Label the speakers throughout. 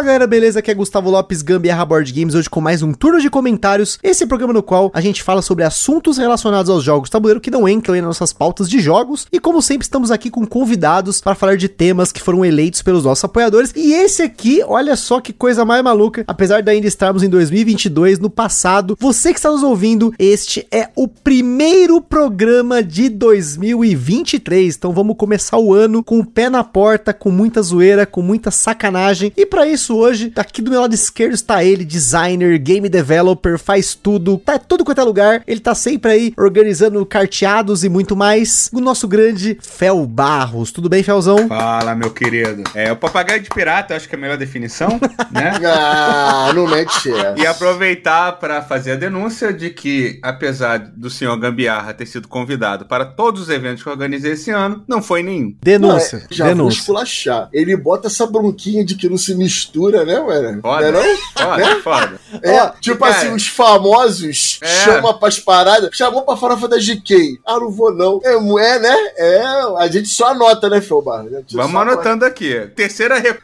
Speaker 1: Fala galera, beleza? Aqui é Gustavo Lopes, Gambiarra Board Games, hoje com mais um turno de comentários. Esse é programa no qual a gente fala sobre assuntos relacionados aos jogos tabuleiro que não entram nas nossas pautas de jogos. E como sempre, estamos aqui com convidados para falar de temas que foram eleitos pelos nossos apoiadores. E esse aqui, olha só que coisa mais maluca. Apesar de ainda estarmos em 2022, no passado, você que está nos ouvindo, este é o primeiro programa de 2023. Então vamos começar o ano com o pé na porta, com muita zoeira, com muita sacanagem. E para isso hoje, aqui do meu lado esquerdo está ele, designer, game developer, faz tudo, tá tudo quanto é lugar. Ele tá sempre aí organizando carteados e muito mais. O nosso grande Fel Barros. Tudo bem, Felzão?
Speaker 2: Fala, meu querido. É, o papagaio de pirata, acho que é a melhor definição, né?
Speaker 3: Ah, não mete essa.
Speaker 2: E aproveitar para fazer a denúncia de que, apesar do senhor Gambiarra ter sido convidado para todos os eventos que eu organizei esse ano, não foi nenhum.
Speaker 1: Denúncia,
Speaker 3: Não, é, já vou
Speaker 1: denúncia.
Speaker 3: esculachar. Ele bota essa bronquinha de que não se mistura, né, mano?
Speaker 2: Foda,
Speaker 3: Não é não?
Speaker 2: foda, foda.
Speaker 3: É,
Speaker 1: Ó,
Speaker 3: tipo
Speaker 2: cara,
Speaker 3: assim, os famosos
Speaker 2: É.
Speaker 3: chamam pras paradas, chamou pra farofa da GK. Ah, não vou não. É, é né? É, a gente só anota, né, Felbar?
Speaker 2: Vamos anotando aqui. Terceira re...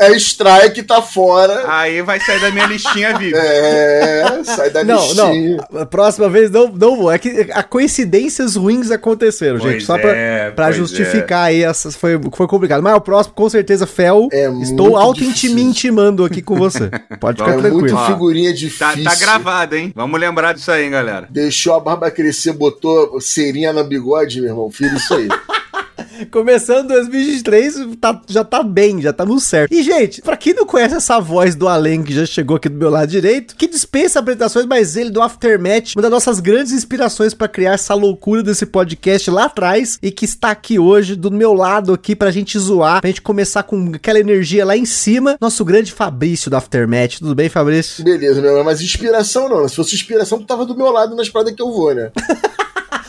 Speaker 3: É strike, tá fora.
Speaker 2: Aí vai sair da minha listinha VIP.
Speaker 3: É, sai da
Speaker 1: Não,
Speaker 3: listinha.
Speaker 1: não. A próxima vez não, não vou. É que a coincidências ruins aconteceram,
Speaker 2: Pois
Speaker 1: gente. Só pra,
Speaker 2: é,
Speaker 1: pra
Speaker 2: pois
Speaker 1: justificar aí, essas foi, foi complicado. Mas o próximo, com certeza, Fel.
Speaker 3: É
Speaker 1: estou
Speaker 3: muito
Speaker 1: auto-intimando aqui com você. Pode ficar
Speaker 3: É
Speaker 1: tranquilo.
Speaker 3: muito
Speaker 2: Ó,
Speaker 3: figurinha
Speaker 2: Tá,
Speaker 3: difícil.
Speaker 2: tá gravado, hein? Vamos lembrar disso aí, hein, galera.
Speaker 3: Deixou a barba crescer, botou cerinha na bigode, meu irmão. Filho, isso aí.
Speaker 1: Começando 2023, tá, já tá bem, já tá no certo. E, gente, pra quem não conhece essa voz do Além que já chegou aqui do meu lado direito, que dispensa apresentações, mas ele do Aftermath, uma das nossas grandes inspirações pra criar essa loucura desse podcast lá atrás e que está aqui hoje do meu lado aqui pra gente zoar, pra gente começar com aquela energia lá em cima, nosso grande Fabrício do Aftermath. Tudo bem, Fabrício?
Speaker 3: Beleza, meu irmão. Mas inspiração não. Se fosse inspiração, tu tava do meu lado nas paradas que eu vou, né?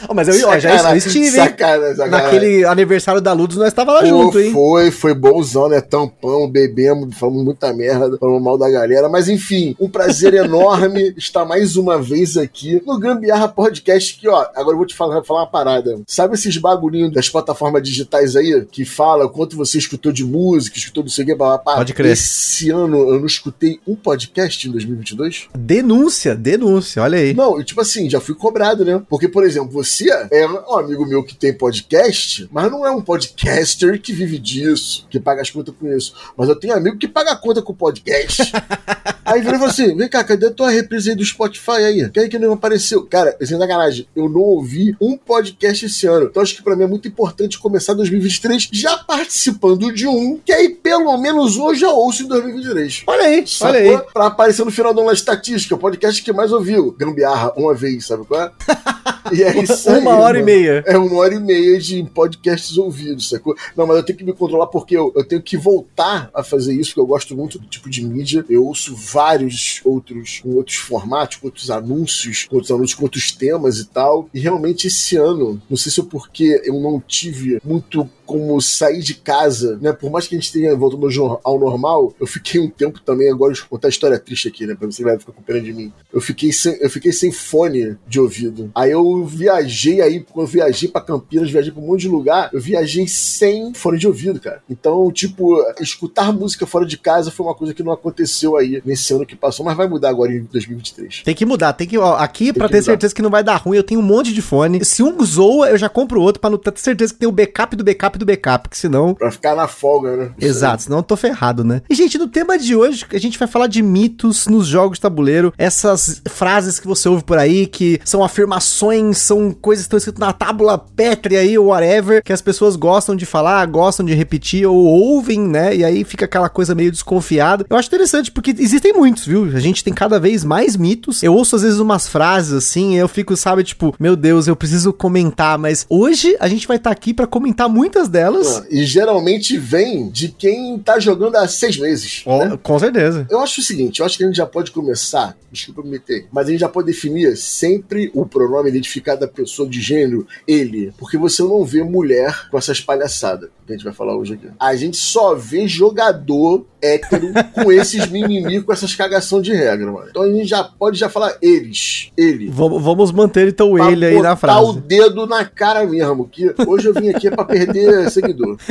Speaker 1: Oh, mas eu, ó, já eu estive, hein?
Speaker 3: Sacanagem, sacanagem.
Speaker 1: Naquele aniversário da Ludus, nós tava lá
Speaker 3: Pô,
Speaker 1: junto, hein?
Speaker 3: Foi, foi bonzão, né? Tampão, bebemos, falamos muita merda, falamos mal da galera. Mas enfim, um prazer enorme estar mais uma vez aqui no Gambiarra Podcast. Que, ó, agora eu vou te falar, falar uma parada. Sabe esses bagulhinhos das plataformas digitais aí que fala quanto você escutou de música, escutou do seu papá?
Speaker 1: Pode crer.
Speaker 3: Esse ano eu não escutei um podcast em 2022?
Speaker 1: Denúncia, denúncia, olha aí.
Speaker 3: Não, e tipo assim, já fui cobrado, né? Porque, por exemplo, você é um amigo meu que tem podcast, mas não é um podcaster que vive disso, que paga as contas com isso. Mas eu tenho amigo que paga a conta com podcast. aí virou falou assim: vem cá, cadê a tua reprise aí do Spotify aí? Quem é que não apareceu? Cara, sem sacanagem, eu não ouvi um podcast esse ano. Então acho que pra mim é muito importante começar 2023 já participando de um, que aí pelo menos hoje eu já ouço em 2023.
Speaker 1: Olha aí, olha aí.
Speaker 3: Pra aparecer no final da estatística, o podcast que mais ouviu. Gambiarra, uma vez, sabe qual é? E é aí,
Speaker 1: Uma hora e
Speaker 3: mano.
Speaker 1: meia.
Speaker 3: É uma hora e meia de podcasts ouvidos, sacou? Não, mas eu tenho que me controlar porque eu, eu tenho que voltar a fazer isso, porque eu gosto muito do tipo de mídia. Eu ouço vários outros, com outros formatos, com outros anúncios, com outros anúncios, com outros temas e tal. E realmente esse ano, não sei se é porque eu não tive muito como sair de casa, né? Por mais que a gente tenha voltado ao normal, eu fiquei um tempo também, agora eu contar a história triste aqui, né? Pra você vai ficar com pena de mim. Eu fiquei sem, eu fiquei sem fone de ouvido. Aí eu viajei aí, quando eu viajei pra Campinas, viajei pra um monte de lugar, eu viajei sem fone de ouvido, cara. Então, tipo, escutar música fora de casa foi uma coisa que não aconteceu aí nesse ano que passou, mas vai mudar agora em 2023.
Speaker 1: Tem que mudar, tem que. Ó, aqui, pra
Speaker 3: que
Speaker 1: ter
Speaker 3: mudar.
Speaker 1: certeza que não vai dar ruim, eu tenho um monte de fone. Se um zoa, eu já compro outro pra não ter certeza que tem o backup do backup do backup, porque senão.
Speaker 3: Pra ficar na folga, né?
Speaker 1: Exato, senão eu tô ferrado, né? E, gente, no tema de hoje, a gente vai falar de mitos nos jogos de tabuleiro. Essas frases que você ouve por aí, que são afirmações, são coisas que estão escritas na tábula pétrea aí, ou whatever, que as pessoas gostam de falar, gostam de repetir, ou ouvem, né? E aí fica aquela coisa meio desconfiada. Eu acho interessante, porque existem muitos, viu? A gente tem cada vez mais mitos. Eu ouço, às vezes, umas frases assim, e eu fico, sabe, tipo, meu Deus, eu preciso comentar, mas hoje a gente vai estar aqui pra comentar muitas muitas delas.
Speaker 3: Ah, E geralmente vem de quem tá jogando há seis meses. né?
Speaker 1: Com certeza.
Speaker 3: Eu acho o seguinte, eu acho que a gente já pode começar, desculpa me meter, mas a gente já pode definir sempre o pronome identificado da pessoa de gênero, ele. Porque você não vê mulher com essas palhaçadas que a gente vai falar hoje aqui. A gente só vê jogador hétero com esses mimimi, com essas cagação de regra, mano. Então a gente já pode já falar eles. Ele.
Speaker 1: Vamos, vamos manter então
Speaker 3: Pra
Speaker 1: ele aí na
Speaker 3: botar o
Speaker 1: frase.
Speaker 3: dedo na cara mesmo, que hoje eu vim aqui pra perder seguidor.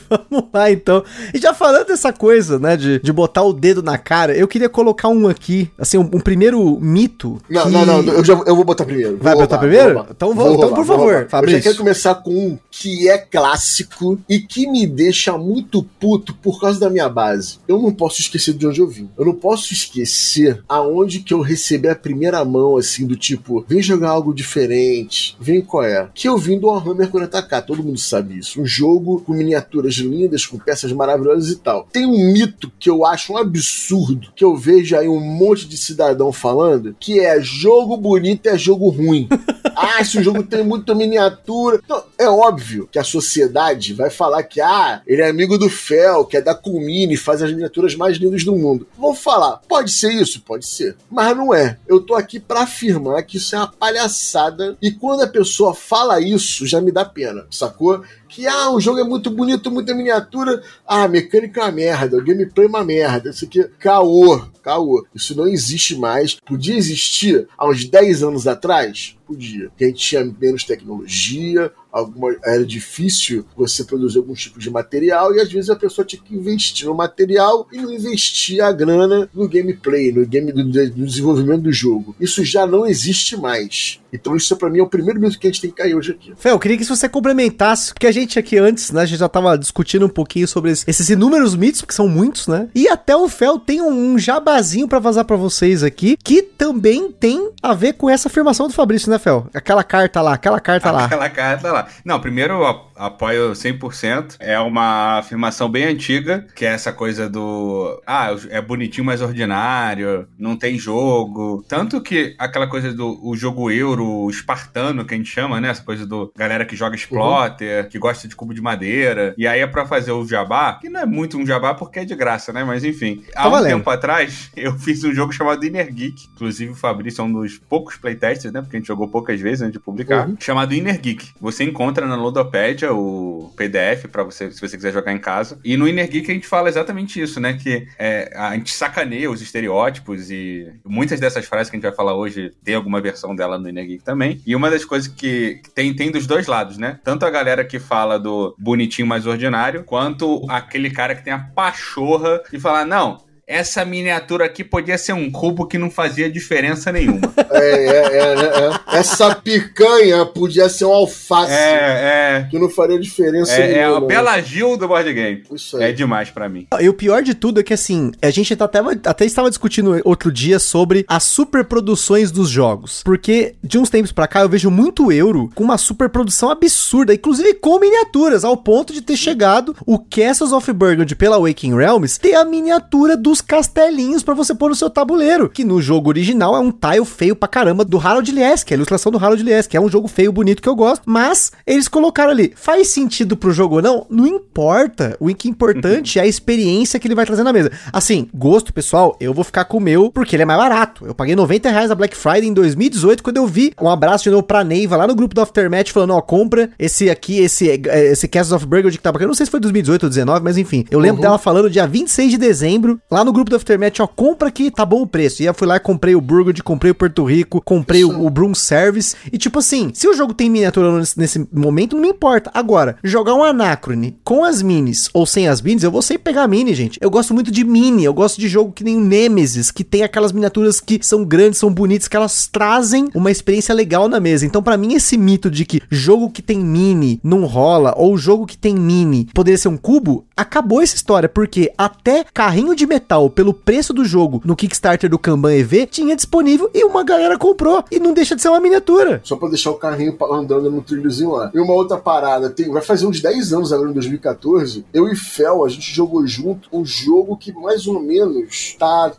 Speaker 1: Vamos lá, então. E já falando dessa coisa, né, de, de botar o dedo na cara, eu queria colocar um aqui, assim, um, um primeiro mito.
Speaker 3: Não,
Speaker 1: que-
Speaker 3: não, não, eu, já, eu vou botar primeiro.
Speaker 1: Vai
Speaker 3: Vou
Speaker 1: botar
Speaker 3: roubar,
Speaker 1: primeiro?
Speaker 3: vou roubar.
Speaker 1: Então vou- então, por
Speaker 3: vou
Speaker 1: favor,
Speaker 3: roubar. Eu
Speaker 1: Fabrício.
Speaker 3: já quero começar com um que é clássico e que me deixa muito puto por causa da minha base. Eu não posso esquecer de onde eu vim. Eu não posso esquecer aonde que eu recebi a primeira mão, assim, do tipo, vem jogar algo diferente, vem qual é. Que eu vim do Warhammer 40k, todo mundo sabe isso. Um jogo com miniaturas lindas, com peças maravilhosas e tal. Tem um mito que eu acho um absurdo, que eu vejo aí um monte de cidadão falando, que é jogo bonito é jogo ruim. ah, se o jogo tem muita miniatura. Então, é óbvio que a sociedade vai falar que, ah, ele é amigo do Fel, que é da Culmine, faz as miniaturas mais lindas do mundo. Vou falar, pode ser isso? Pode ser. Mas não é. Eu tô aqui pra afirmar que isso é uma palhaçada. E quando a pessoa fala isso, já me dá pena, sacou? Que, ah, o jogo é muito bonito, muita miniatura. Ah, mecânica é uma merda, o gameplay é uma merda. Isso aqui, caô, caô. Isso não existe mais. Podia existir há uns 10 anos atrás? Podia. Porque a gente tinha menos tecnologia, alguma, era difícil você produzir algum tipo de material e às vezes a pessoa tinha que investir no material e não investir a grana no gameplay, no game do, do desenvolvimento do jogo. Isso já não existe mais. Então isso pra mim é o primeiro mito que a gente tem que cair hoje aqui.
Speaker 1: Fel, eu queria que você complementasse, porque a gente aqui antes, né, a gente já tava discutindo um pouquinho sobre esse- esses inúmeros mitos, que são muitos, né? E até o Fel tem um, um jabazinho pra vazar pra vocês aqui, que também tem a ver com essa afirmação do Fabrício, né, Fel? Aquela carta lá, aquela carta lá.
Speaker 2: Aquela carta lá. Não, primeiro apoio 100%. É uma afirmação bem antiga, que é essa coisa do. Ah, é bonitinho, mas ordinário, não tem jogo. Tanto que aquela coisa do o jogo euro espartano, que a gente chama, né? Essa coisa do galera que joga exploter, que gosta de cubo de madeira. E aí é pra fazer o jabá, que não é muito um jabá porque é de graça, né? Mas enfim. Há
Speaker 1: Tá
Speaker 2: um
Speaker 1: valendo.
Speaker 2: tempo atrás, eu fiz um jogo chamado Inner Geek. Inclusive, o Fabrício é um dos poucos playtesters, né? Porque a gente jogou poucas vezes antes de publicar.
Speaker 3: Uhum.
Speaker 2: Chamado Inner Geek. Você encontra na Ludopédia o PDF pra você, se você quiser jogar em casa. E no Inner Geek a gente fala exatamente isso, né? Que é, a gente sacaneia os estereótipos e muitas dessas frases que a gente vai falar hoje tem alguma versão dela no Inner Geek também. E uma das coisas que que tem, tem dos dois lados, né? Tanto a galera que fala do bonitinho mais ordinário, quanto aquele cara que tem a pachorra e fala, não. Essa miniatura aqui podia ser um cubo que não fazia diferença nenhuma.
Speaker 3: É, é, é, né, é. Essa picanha podia ser um alface.
Speaker 2: é, é.
Speaker 3: Que não faria diferença
Speaker 2: É, é a
Speaker 3: nenhuma.
Speaker 2: Bela Gil do board game.
Speaker 3: Isso aí.
Speaker 2: É demais pra mim.
Speaker 1: E o pior de tudo é que, assim, a gente tá até, até estava discutindo outro dia sobre as superproduções dos jogos. Porque de uns tempos pra cá eu vejo muito euro com uma superprodução absurda, inclusive com miniaturas, ao ponto de ter chegado o Castles of Burgundy pela Waking Realms ter a miniatura dos castelinhos pra você pôr no seu tabuleiro. Que no jogo original é um tile feio pra caramba do Harold Liesk, a ilustração do Harold Liesk, que é um jogo feio, bonito que eu gosto. Mas eles colocaram ali, faz sentido pro jogo ou não? Não importa. O que é importante é a experiência que ele vai trazer na mesa. Assim, gosto pessoal, eu vou ficar com o meu porque ele é mais barato. Eu paguei 90 reais na Black Friday em 2018 quando eu vi um abraço de novo pra Neiva lá no grupo do Aftermath falando, ó, compra esse aqui, esse, esse Castles of Burgundy que tá bacana. Eu não sei se foi 2018 ou 2019, mas enfim. Eu lembro
Speaker 3: Uhum.
Speaker 1: dela falando dia 26 de dezembro lá no grupo do Aftermath, ó, compra que tá bom o preço. E eu fui lá e comprei o Burgundy, comprei o Porto Rico, comprei o, o Broom Service. E tipo assim, se o jogo tem miniatura nesse, nesse momento, não me importa. Agora, jogar um Anacrone com as minis ou sem as minis, eu vou sempre pegar a mini, gente. Eu gosto muito de mini, eu gosto de jogo que nem o Nemesis, que tem aquelas miniaturas que são grandes, são bonitas, que elas trazem uma experiência legal na mesa. Então, pra mim, esse mito de que jogo que tem mini não rola, ou jogo que tem mini poderia ser um cubo, acabou essa história, porque até carrinho de metal digital pelo preço do jogo no Kickstarter do Kanban EV, tinha disponível e uma galera comprou. E não deixa de ser uma miniatura.
Speaker 3: Só pra deixar o carrinho andando no trilhozinho lá. E uma outra parada, tem, vai fazer uns 10 anos agora, em 2014, eu e Fel, a gente jogou junto um jogo que mais ou menos tá,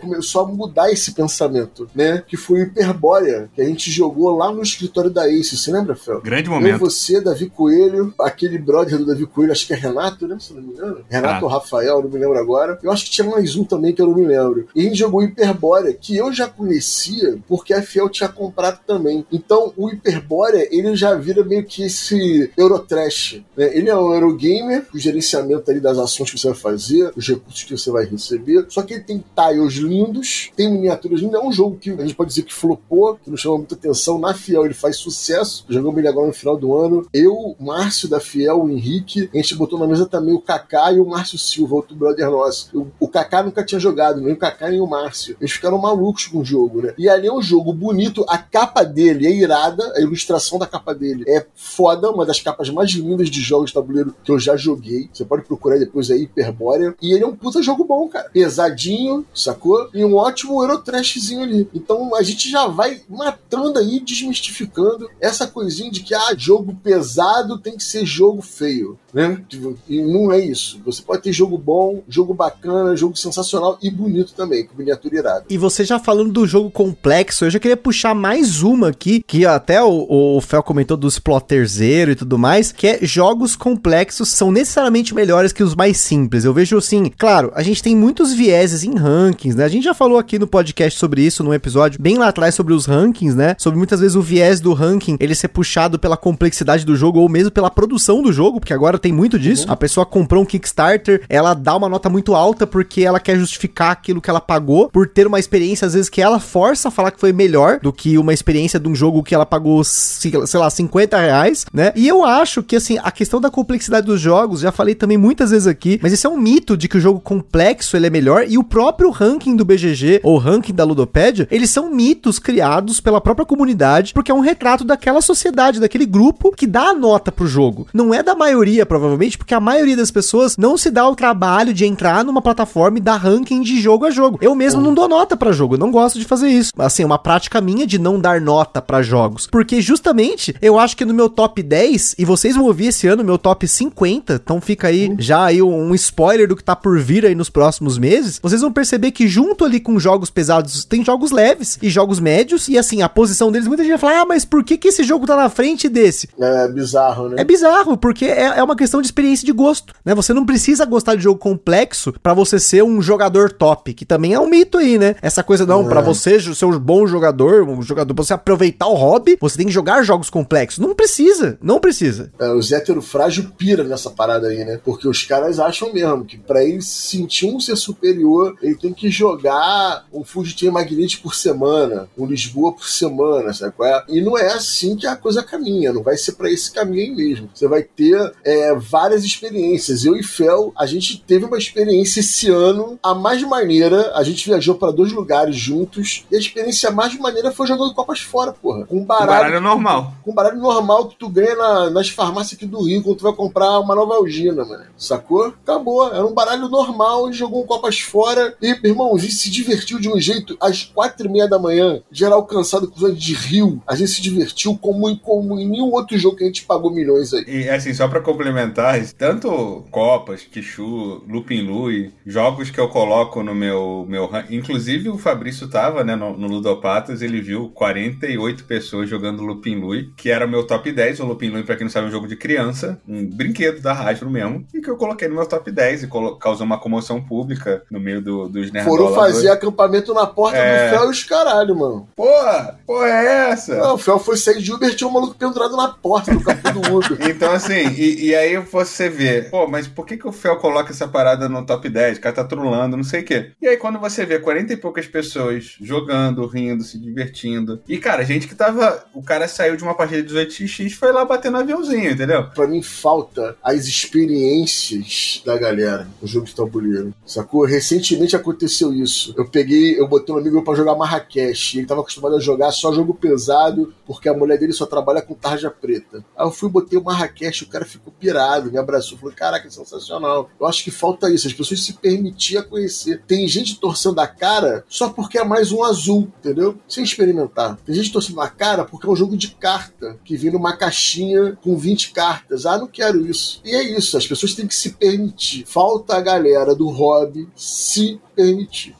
Speaker 3: começou a mudar esse pensamento, né? Que foi o Hiperbórea, que a gente jogou lá no escritório da Ace. Você lembra, Fel?
Speaker 2: Grande momento.
Speaker 3: Eu, você, Davi Coelho, aquele brother do Davi Coelho, acho que é Renato, né? Se não me engano. Renato ah. ou Rafael, não me lembro agora. Eu acho que tinha mais um também que eu não me lembro. E a gente jogou Hiperbórea, que eu já conhecia porque a Fiel tinha comprado também. Então, o Hiperbórea, ele já vira meio que esse Eurotrash. Né? Ele é um Eurogamer, o gerenciamento ali das ações que você vai fazer, os recursos que você vai receber. Só que ele tem tiles lindos, tem miniaturas lindas. É um jogo que a gente pode dizer que flopou, que nos chama muita atenção. Na Fiel ele faz sucesso. Jogamos ele agora no final do ano. Eu, Márcio da Fiel, o Henrique, a gente botou na mesa também o Kaká e o Márcio Silva, outro brother nosso. O, o Kaká nunca tinha jogado, nem o Kaká nem o Márcio. Eles ficaram malucos com o jogo, né? E ali é um jogo bonito, a capa dele é irada, a ilustração da capa dele é foda, uma das capas mais lindas de jogos de tabuleiro que eu já joguei. Você pode procurar depois aí, Hyperborea. E ele é um puta jogo bom, cara. Pesadinho, sacou? E um ótimo Eurotrashzinho ali. Então a gente já vai matando aí, desmistificando essa coisinha de que, ah, jogo pesado tem que ser jogo feio, né? E não é isso. Você pode ter jogo bom, jogo bacana, jogo sensacional e bonito também, com miniatura irada.
Speaker 1: E você já falando do jogo complexo, eu já queria puxar mais uma aqui, que até o, o Fel comentou do Splotterzeiro e tudo mais, que é jogos complexos são necessariamente melhores que os mais simples. Eu vejo assim, claro, a gente tem muitos vieses em rankings, né? A gente já falou aqui no podcast sobre isso, num episódio bem lá atrás sobre os rankings, né? Sobre muitas vezes o viés do ranking ele ser puxado pela complexidade do jogo ou mesmo pela produção do jogo, porque agora tem muito disso. Uhum. A pessoa comprou um Kickstarter, ela dá uma nota muito alta porque ela quer justificar aquilo que ela pagou por ter uma experiência, às vezes, que ela força a falar que foi melhor do que uma experiência de um jogo que ela pagou, sei lá, 50 reais, né? E eu acho que, assim, a questão da complexidade dos jogos, já falei também muitas vezes aqui, mas esse é um mito de que o jogo complexo ele é melhor e o próprio ranking do BGG ou ranking da Ludopédia, eles são mitos criados pela própria comunidade, porque é um retrato daquela sociedade, daquele grupo que dá a nota pro jogo. Não é da maioria, provavelmente, porque a maioria das pessoas não se dá o trabalho de entrar numa plataforma e dar ranking de jogo a jogo. Eu mesmo não dou nota para jogo, eu não gosto de fazer isso. Assim, é uma prática minha de não dar nota para jogos, porque justamente eu acho que no meu top 10, e vocês vão ouvir esse ano meu top 50, então fica aí já aí um spoiler do que tá por vir aí nos próximos meses, vocês vão perceber que junto ali com jogos pesados, tem jogos leves e jogos médios, e assim, a posição deles, muita gente vai falar, ah, mas por que que esse jogo tá na frente desse?
Speaker 3: É bizarro, né?
Speaker 1: É bizarro, porque é, é uma questão de experiência de gosto, né? Você não precisa gostar de jogo complexo para você ser um jogador top, que também é um mito aí, né? Essa coisa, não, é. para você ser um bom jogador, um jogador, pra você aproveitar o hobby, você tem que jogar jogos complexos. Não precisa, não precisa.
Speaker 3: É, os hétero frágil pira nessa parada aí, né? Porque os caras acham mesmo que para ele sentir um ser superior, ele tem que jogar um Fugitive Magnite por semana, um Lisboa por semana, sabe qual é? E não é assim que a coisa caminha, não vai ser para esse caminho aí mesmo. Você vai ter é, várias experiências. Eu e Fel, a gente teve uma experiência esse ano, a mais maneira, a gente viajou para dois lugares juntos, e a experiência mais maneira foi jogando Copas fora, porra.
Speaker 2: Com baralho, baralho normal.
Speaker 3: Com baralho normal que tu ganha na, nas farmácias aqui do Rio, quando tu vai comprar uma nova algina, mano. Sacou? Acabou. Era um baralho normal, jogou Copas fora, e, irmão, a gente se divertiu de um jeito às quatro e meia da manhã, geral cansado com os de rio, a gente se divertiu como, como em nenhum outro jogo que a gente pagou milhões aí.
Speaker 2: E assim, só para complementar, tanto Copas, Kishu, Lupin Lui, jogos que eu coloco no meu, meu inclusive o Fabrício tava, né, no, no Ludopatas, ele viu 48 pessoas jogando Lupin Lui, que era o meu top 10, o Lupin Lui, pra quem não sabe, é um jogo de criança, um brinquedo da Hasbro mesmo, e que eu coloquei no meu top 10 e causou uma comoção pública no meio do, dos
Speaker 3: nerdolas. Foram fazer acampamento na porta é... do Fel e os caralho, mano.
Speaker 2: Porra, porra é essa?
Speaker 3: Não, o Fel foi sair de Uber, tinha um maluco pendurado na porta do campo do Uber.
Speaker 2: então assim, e, e, aí você vê, pô, mas por que que o Fel coloca essa parada no top 10? O cara tá trolando, não sei o quê. E aí quando você vê 40 e poucas pessoas jogando, rindo, se divertindo, e cara, gente que tava, o cara saiu de uma partida de 18x e foi lá bater no aviãozinho, entendeu?
Speaker 3: Pra mim falta as experiências da galera no jogo de tabuleiro, sacou? Recentemente aconteceu isso. Eu peguei, eu botei um amigo pra jogar Marrakech, ele tava acostumado a jogar só jogo pesado, porque a mulher dele só trabalha com tarja preta. Aí eu fui, botei o Marrakech, o cara ficou pirado, me abraçou, falou, caraca, sensacional. Eu acho que falta isso, as pessoas se permitirem a conhecer. Tem gente torcendo a cara só porque é mais um azul, entendeu? Sem experimentar. Tem gente torcendo a cara porque é um jogo de carta, que vem numa caixinha com 20 cartas. Ah, não quero isso. E é isso, as pessoas têm que se permitir. Falta a galera do hobby se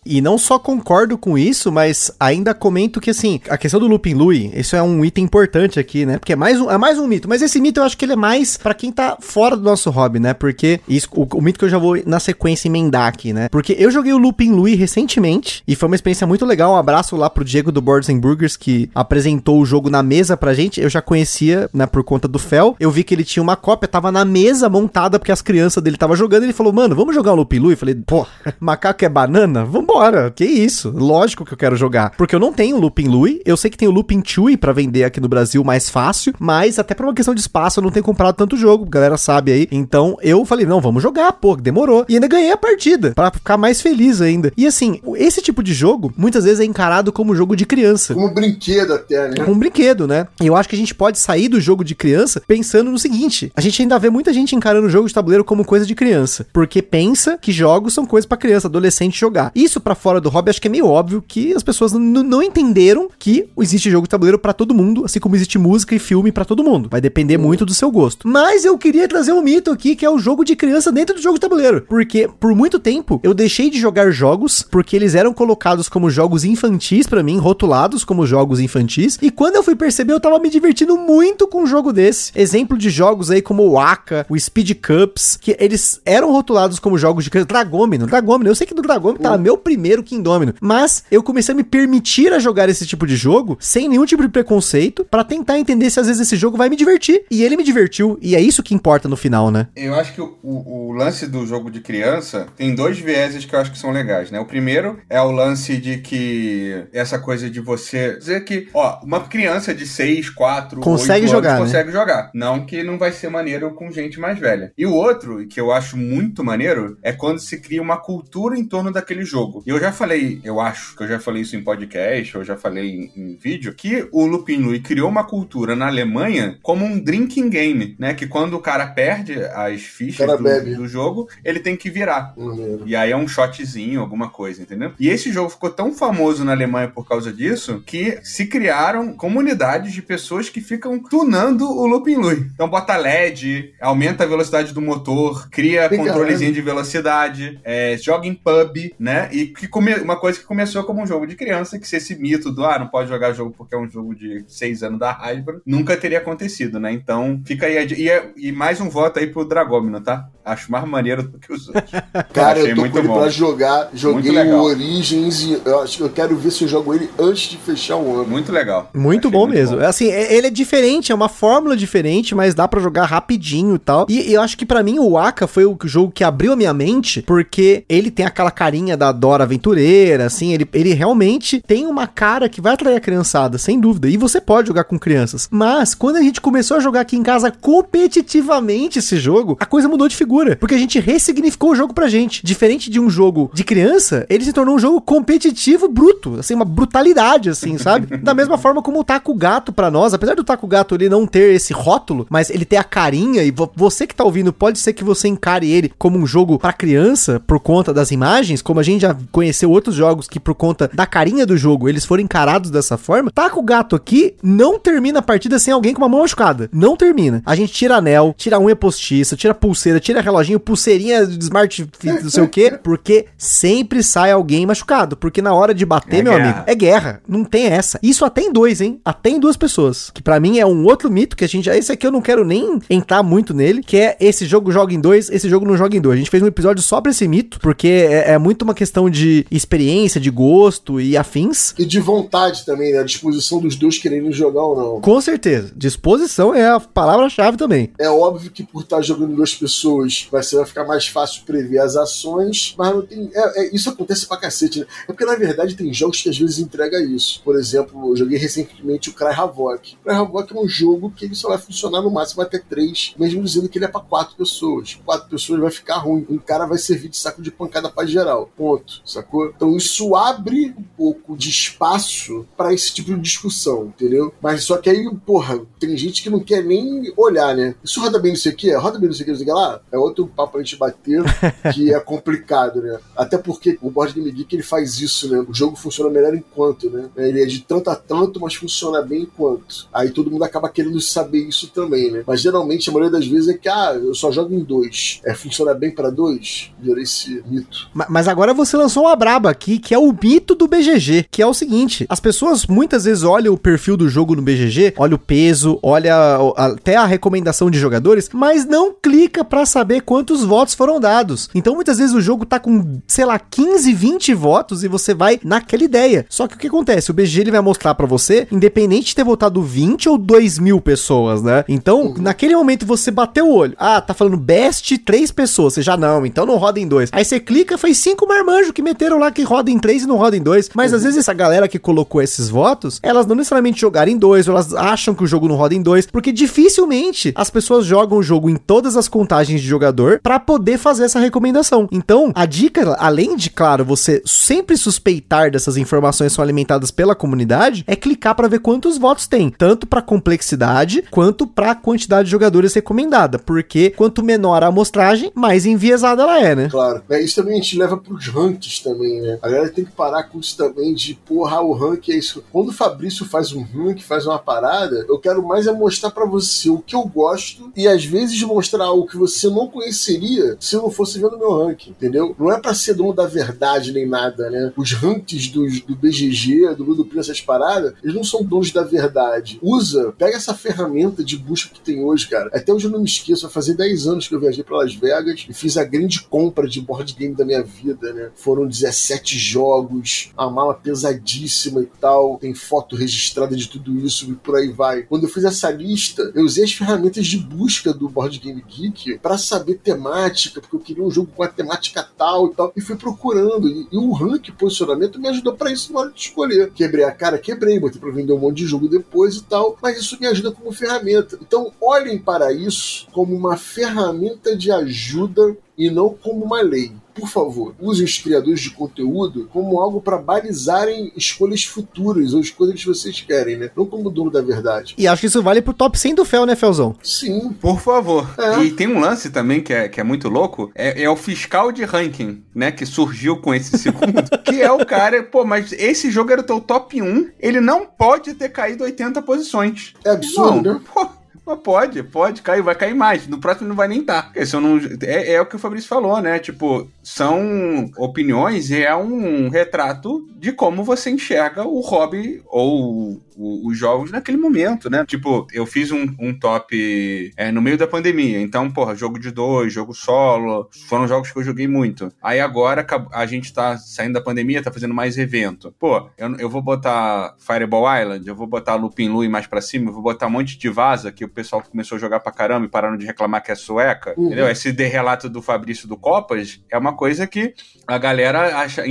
Speaker 1: E não só concordo com isso, mas ainda comento que, assim, a questão do Lupin Lui, isso é um item importante aqui, né? Porque é mais um, é mais um mito. Mas esse mito eu acho que ele é mais para quem tá fora do nosso hobby, né? Porque isso, o, o, mito que eu já vou na sequência emendar aqui, né? Porque eu joguei o Lupin Lui recentemente e foi uma experiência muito legal. Um abraço lá pro Diego do Boards Burgers que apresentou o jogo na mesa pra gente. Eu já conhecia, né, por conta do Fel. Eu vi que ele tinha uma cópia, tava na mesa montada porque as crianças dele tava jogando. Ele falou, mano, vamos jogar o Lupin Lui? Eu falei, pô, macaco é banana? Vambora, que isso? Lógico que eu quero jogar. Porque eu não tenho Lupin Lui, eu sei que tem o Lupin Chewy pra vender aqui no Brasil mais fácil, mas até por uma questão de espaço eu não tenho comprado tanto jogo, a galera sabe aí. Então eu falei, não, vamos jogar, pô, demorou. E ainda ganhei a partida, para ficar mais feliz ainda. E assim, esse tipo de jogo, muitas vezes é encarado como jogo de criança.
Speaker 3: Como um brinquedo até, né?
Speaker 1: Como um brinquedo, né? E eu acho que a gente pode sair do jogo de criança pensando no seguinte, a gente ainda vê muita gente encarando o jogo de tabuleiro como coisa de criança, porque pensa que jogos são coisas para criança, adolescente jogar. Isso para fora do hobby acho que é meio óbvio que as pessoas não entenderam que existe jogo de tabuleiro para todo mundo, assim como existe música e filme para todo mundo. Vai depender muito do seu gosto. Mas eu queria trazer um mito aqui que é o jogo de criança dentro do jogo de tabuleiro, porque por muito tempo eu deixei de jogar jogos porque eles eram colocados como jogos infantis para mim, rotulados como jogos infantis, e quando eu fui perceber eu tava me divertindo muito com um jogo desse. Exemplo de jogos aí como o Aka, o Speed Cups, que eles eram rotulados como jogos de criança. Dragomino, Dragomino, eu sei que do Dragomino tá meu primeiro Kingdomino, mas eu comecei a me permitir a jogar esse tipo de jogo sem nenhum tipo de preconceito para tentar entender se às vezes esse jogo vai me divertir. E ele me divertiu, e é isso que importa no final, né?
Speaker 2: Eu acho que o, o, lance do jogo de criança tem dois vieses que eu acho que são legais, né? O primeiro é o lance de que essa coisa de você dizer que, ó, uma criança de 6, 4,
Speaker 1: consegue jogar,
Speaker 2: anos, né? consegue jogar. Não que não vai ser maneiro com gente mais velha. E o outro, que eu acho muito maneiro, é quando se cria uma cultura em torno daquele jogo. E eu já falei, eu acho que eu já falei isso em podcast, eu já falei em, em vídeo, que o Lupin Lui criou uma cultura na Alemanha como um drinking game, né? Que quando o cara perde as fichas do, do, jogo, ele tem que virar. Uhum. E aí é um shotzinho, alguma coisa, entendeu? E esse jogo ficou tão famoso na Alemanha por causa disso que se criaram comunidades de pessoas que ficam tunando o Lupin Lui. Então bota LED, aumenta a velocidade do motor, cria controlezinho de velocidade, é, joga em pub, né? E que come... uma coisa que começou como um jogo de criança, que se esse mito do ah, não pode jogar jogo porque é um jogo de seis anos da raiva, nunca teria acontecido, né? Então fica aí. E, é, e mais um voto aí pro Dragomino, tá? Acho mais maneiro do que os outros.
Speaker 3: Cara, eu, eu tô muito com ele bom. pra jogar. Joguei o Origins e eu, acho, eu quero ver se eu jogo ele antes de fechar o ano.
Speaker 2: Muito legal.
Speaker 1: Muito Achei bom muito mesmo. Bom. Assim, é, ele é diferente, é uma fórmula diferente, mas dá para jogar rapidinho e tal. E eu acho que para mim o Aka foi o jogo que abriu a minha mente, porque ele tem aquela carinha da Dora aventureira, assim, ele, ele realmente tem uma cara que vai atrair a criançada, sem dúvida. E você pode jogar com crianças. Mas quando a gente começou a jogar aqui em casa competitivamente esse jogo, a coisa mudou de figura. Porque a gente ressignificou o jogo pra gente. Diferente de um jogo de criança, ele se tornou um jogo competitivo bruto. Assim, uma brutalidade, assim, sabe? Da mesma forma como o Taco Gato pra nós, apesar do Taco Gato ele não ter esse rótulo, mas ele ter a carinha e você que tá ouvindo, pode ser que você encare ele como um jogo para criança por conta das imagens, como a gente já conheceu outros jogos que por conta da carinha do jogo, eles foram encarados dessa forma. Taco Gato aqui não termina a partida sem alguém com uma mão machucada. Não termina. A gente tira anel, tira unha postiça, tira pulseira, tira reloginho, pulseirinha de smart não sei o quê, porque sempre sai alguém machucado. Porque na hora de bater, é meu guerra. amigo, é guerra. Não tem essa. Isso até em dois, hein? Até em duas pessoas. Que para mim é um outro mito que a gente. Esse aqui eu não quero nem entrar muito nele, que é esse jogo joga em dois, esse jogo não joga em dois. A gente fez um episódio só pra esse mito, porque é, é muito uma questão de experiência, de gosto e afins.
Speaker 3: E de vontade também, né? A disposição dos dois querendo jogar ou não.
Speaker 1: Com certeza. Disposição é a palavra-chave também.
Speaker 3: É óbvio que por estar jogando duas pessoas vai, ser, vai ficar mais fácil prever as ações, mas não tem. É, é, isso acontece pra cacete, né? É porque na verdade tem jogos que às vezes entrega isso. Por exemplo, eu joguei recentemente o Cry Havoc. O Cry Havoc é um jogo que ele só vai funcionar no máximo até três, mesmo dizendo que ele é pra quatro pessoas. Quatro pessoas vai ficar ruim. Um cara vai servir de saco de pancada pra geral. Ponto. Sacou? Então isso abre um pouco de espaço para esse tipo de discussão, entendeu? Mas só que aí, porra, tem gente que não quer nem olhar, né? Isso roda bem não sei o que, roda bem não sei o que, não sei o que lá. É outro papo a gente bater que é complicado, né? Até porque o Board Game Geek ele faz isso, né? O jogo funciona melhor enquanto, né? Ele é de tanto a tanto, mas funciona bem enquanto. Aí todo mundo acaba querendo saber isso também, né? Mas geralmente a maioria das vezes é que, ah, eu só jogo em dois. É, funciona bem para dois? Vira esse mito.
Speaker 1: Mas agora você lançou uma braba aqui, que é o mito do BGG, que é o seguinte: as pessoas muitas vezes olham o perfil do jogo no BGG, olha o peso, olha até a recomendação de jogadores, mas não clica para saber quantos votos foram dados. Então muitas vezes o jogo tá com, sei lá, 15, 20 votos e você vai naquela ideia. Só que o que acontece? O BGG ele vai mostrar para você, independente de ter votado 20 ou 2 mil pessoas, né? Então, uhum. naquele momento você bateu o olho. Ah, tá falando best 3 pessoas. Você já não, então não roda em 2. Aí você clica, foi 5 marmanjos que meteram lá que roda em 3 e não roda em 2. Mas uhum. às vezes essa galera que colocou esses votos, elas não necessariamente jogaram em 2, elas acham que o jogo não roda em 2, porque dificilmente as pessoas jogam o jogo em todas as contagens de jogador para poder fazer essa recomendação. Então, a dica, além de, claro, você sempre suspeitar dessas informações são alimentadas pela comunidade, é clicar para ver quantos votos tem, tanto para complexidade quanto para quantidade de jogadores recomendada, porque quanto menor a amostragem, mais enviesada ela é, né?
Speaker 3: Claro. É, isso também a gente leva pros rankings também, né? A galera tem que parar com isso também de, porra, o rank é isso. Quando o Fabrício faz um rank, faz uma parada, eu quero mais é mostrar para você o que eu gosto e às vezes mostrar algo que você não conheceria se eu não fosse vendo meu ranking, entendeu? Não é para ser dono da verdade nem nada, né? Os rankings do, do BGG, do Ludo essas paradas, eles não são donos da verdade. Usa, pega essa ferramenta de busca que tem hoje, cara. Até hoje eu não me esqueço, vai fazer 10 anos que eu viajei para Las Vegas e fiz a grande compra de board game da minha vida, né? Foram 17 jogos, a mala pesadíssima e tal, tem foto registrada de tudo isso e por aí vai. Quando eu fiz essa lista, eu usei as ferramentas de busca do Board Game Geek para saber temática, porque eu queria um jogo com a temática tal e tal, e fui procurando. E, e o rank posicionamento me ajudou para isso na hora de escolher. Quebrei a cara, quebrei, botei para vender um monte de jogo depois e tal, mas isso me ajuda como ferramenta. Então, olhem para isso como uma ferramenta de ajuda e não como uma lei. Por favor, use os criadores de conteúdo como algo para balizarem escolhas futuras ou escolhas que vocês querem, né? Não como dono da verdade.
Speaker 1: E acho que isso vale pro top 100 do Fel, né, Felzão?
Speaker 2: Sim. Por favor. É. E tem um lance também que é, que é muito louco, é, é o fiscal de ranking, né, que surgiu com esse segundo, que é o cara, pô, mas esse jogo era o teu top 1, ele não pode ter caído 80 posições.
Speaker 3: É absurdo, não, né? Pô,
Speaker 2: pode, pode cair, vai cair mais. No próximo não vai nem estar. Tá. Não, é, é o que o Fabrício falou, né? Tipo, são opiniões e é um retrato de como você enxerga o hobby ou os jogos naquele momento, né? Tipo, eu fiz um, um top é, no meio da pandemia. Então, porra, jogo de dois, jogo solo, foram jogos que eu joguei muito. Aí agora a gente tá saindo da pandemia, tá fazendo mais evento. Pô, eu, eu vou botar Fireball Island, eu vou botar Lupin Lui mais pra cima, eu vou botar um monte de vaza que o pessoal começou a jogar pra caramba e pararam de reclamar que é sueca. Uhum. Entendeu? Esse de relato do Fabrício do Copas é uma coisa que a galera acha.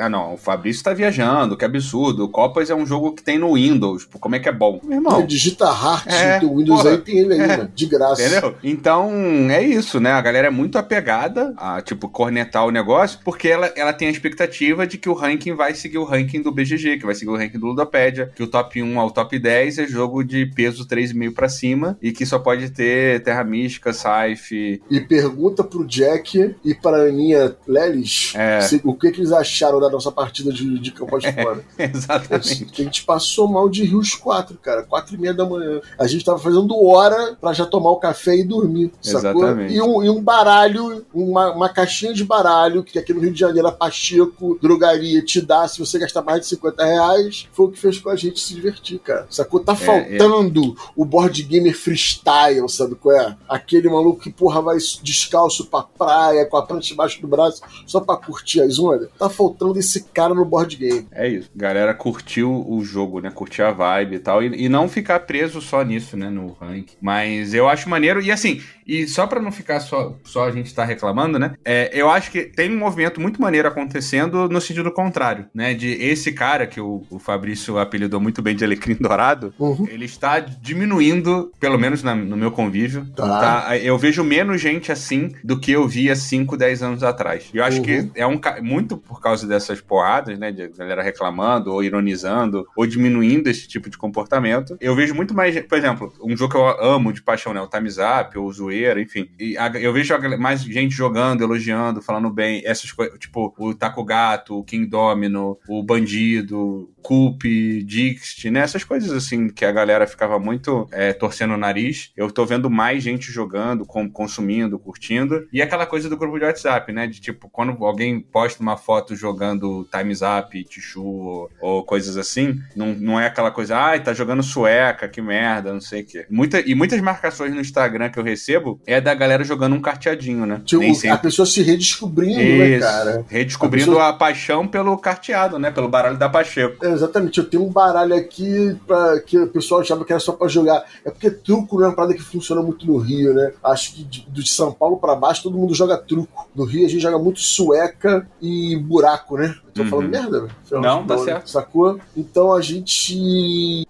Speaker 2: Ah, não, o Fabrício tá viajando, que absurdo. O Copas é um jogo que tem no Windows. Como é que é bom?
Speaker 3: Meu irmão. É, digita Heart é, do Windows porra, aí, tem ele aí, é, mano, de graça.
Speaker 2: Entendeu? Então, é isso, né? A galera é muito apegada a, tipo, cornetar o negócio, porque ela, ela tem a expectativa de que o ranking vai seguir o ranking do BGG, que vai seguir o ranking do Ludopédia, que o top 1 ao top 10 é jogo de peso 3,5 pra cima e que só pode ter Terra Mística, Saif.
Speaker 3: E pergunta pro Jack e pra Aninha Lelis é. se, o que, que, eles acharam da nossa partida de, de campo de fora.
Speaker 2: É, exatamente.
Speaker 3: A gente passou mal de Rios 4, cara. 4 e meia da manhã. A gente tava fazendo hora pra já tomar o café e dormir, sacou? Exatamente. E um, e um baralho, uma, uma caixinha de baralho, que aqui no Rio de Janeiro a Pacheco, drogaria, te dá se você gastar mais de 50 reais, foi o que fez com a gente se divertir, cara. Sacou? Tá é, faltando é. o board gamer freestyle, sabe qual é? Aquele maluco que, porra, vai descalço pra praia, com a prancha debaixo do braço, só pra curtir as ondas. Tá faltando esse cara no board game.
Speaker 2: É isso. Galera curtiu o jogo, né? Curtir a vibe e tal. E, e não ficar preso só nisso, né? No ranking. Mas eu acho maneiro. E assim, e só para não ficar só, só a gente tá reclamando, né? É, eu acho que tem um movimento muito maneiro acontecendo no sentido contrário, né? De esse cara que o, o Fabrício apelidou muito bem de Alecrim Dourado, uhum. ele está diminuindo, pelo menos na, no meu convívio. Tá. tá. Eu vejo menos gente assim do que eu via 5, 10 anos atrás. E eu acho uhum. que é um muito por causa dessas porradas, né? De galera reclamando, ou ironizando, ou diminuindo esse tipo de comportamento. Eu vejo muito mais, por exemplo, um jogo que eu amo de paixão, né? O Time Zap, ou o Zoeira, enfim. A, eu vejo mais gente jogando, elogiando, falando bem, essas coisas, tipo, o Taco Gato, o King Domino, o Bandido, Coop, Dixit, né? Essas coisas assim que a galera ficava muito é, torcendo o nariz. Eu tô vendo mais gente jogando, com, consumindo, curtindo. E aquela coisa do grupo de WhatsApp, né? De tipo, quando alguém posta uma foto jogando Time's Up, Tichu ou, ou, coisas assim, não, não é aquela coisa, ai, ah, tá jogando sueca, que merda, não sei o quê. Muita, e muitas marcações no Instagram que eu recebo é da galera jogando um carteadinho, né?
Speaker 3: Tipo, a pessoa se redescobrindo, né, Isso, né, cara?
Speaker 2: Redescobrindo a, pessoa... a, paixão pelo carteado, né? Pelo baralho da Pacheco.
Speaker 3: É, exatamente. Eu tenho um baralho aqui pra, que o pessoal achava que era só pra jogar. É porque truco não é uma parada que funciona muito no Rio, né? Acho que de, de São Paulo pra baixo todo mundo joga truco. No Rio a gente joga muito sueca e buraco, né? Tô uhum. falando merda, velho.
Speaker 2: Não, tá certo.
Speaker 3: Sacou? Então a gente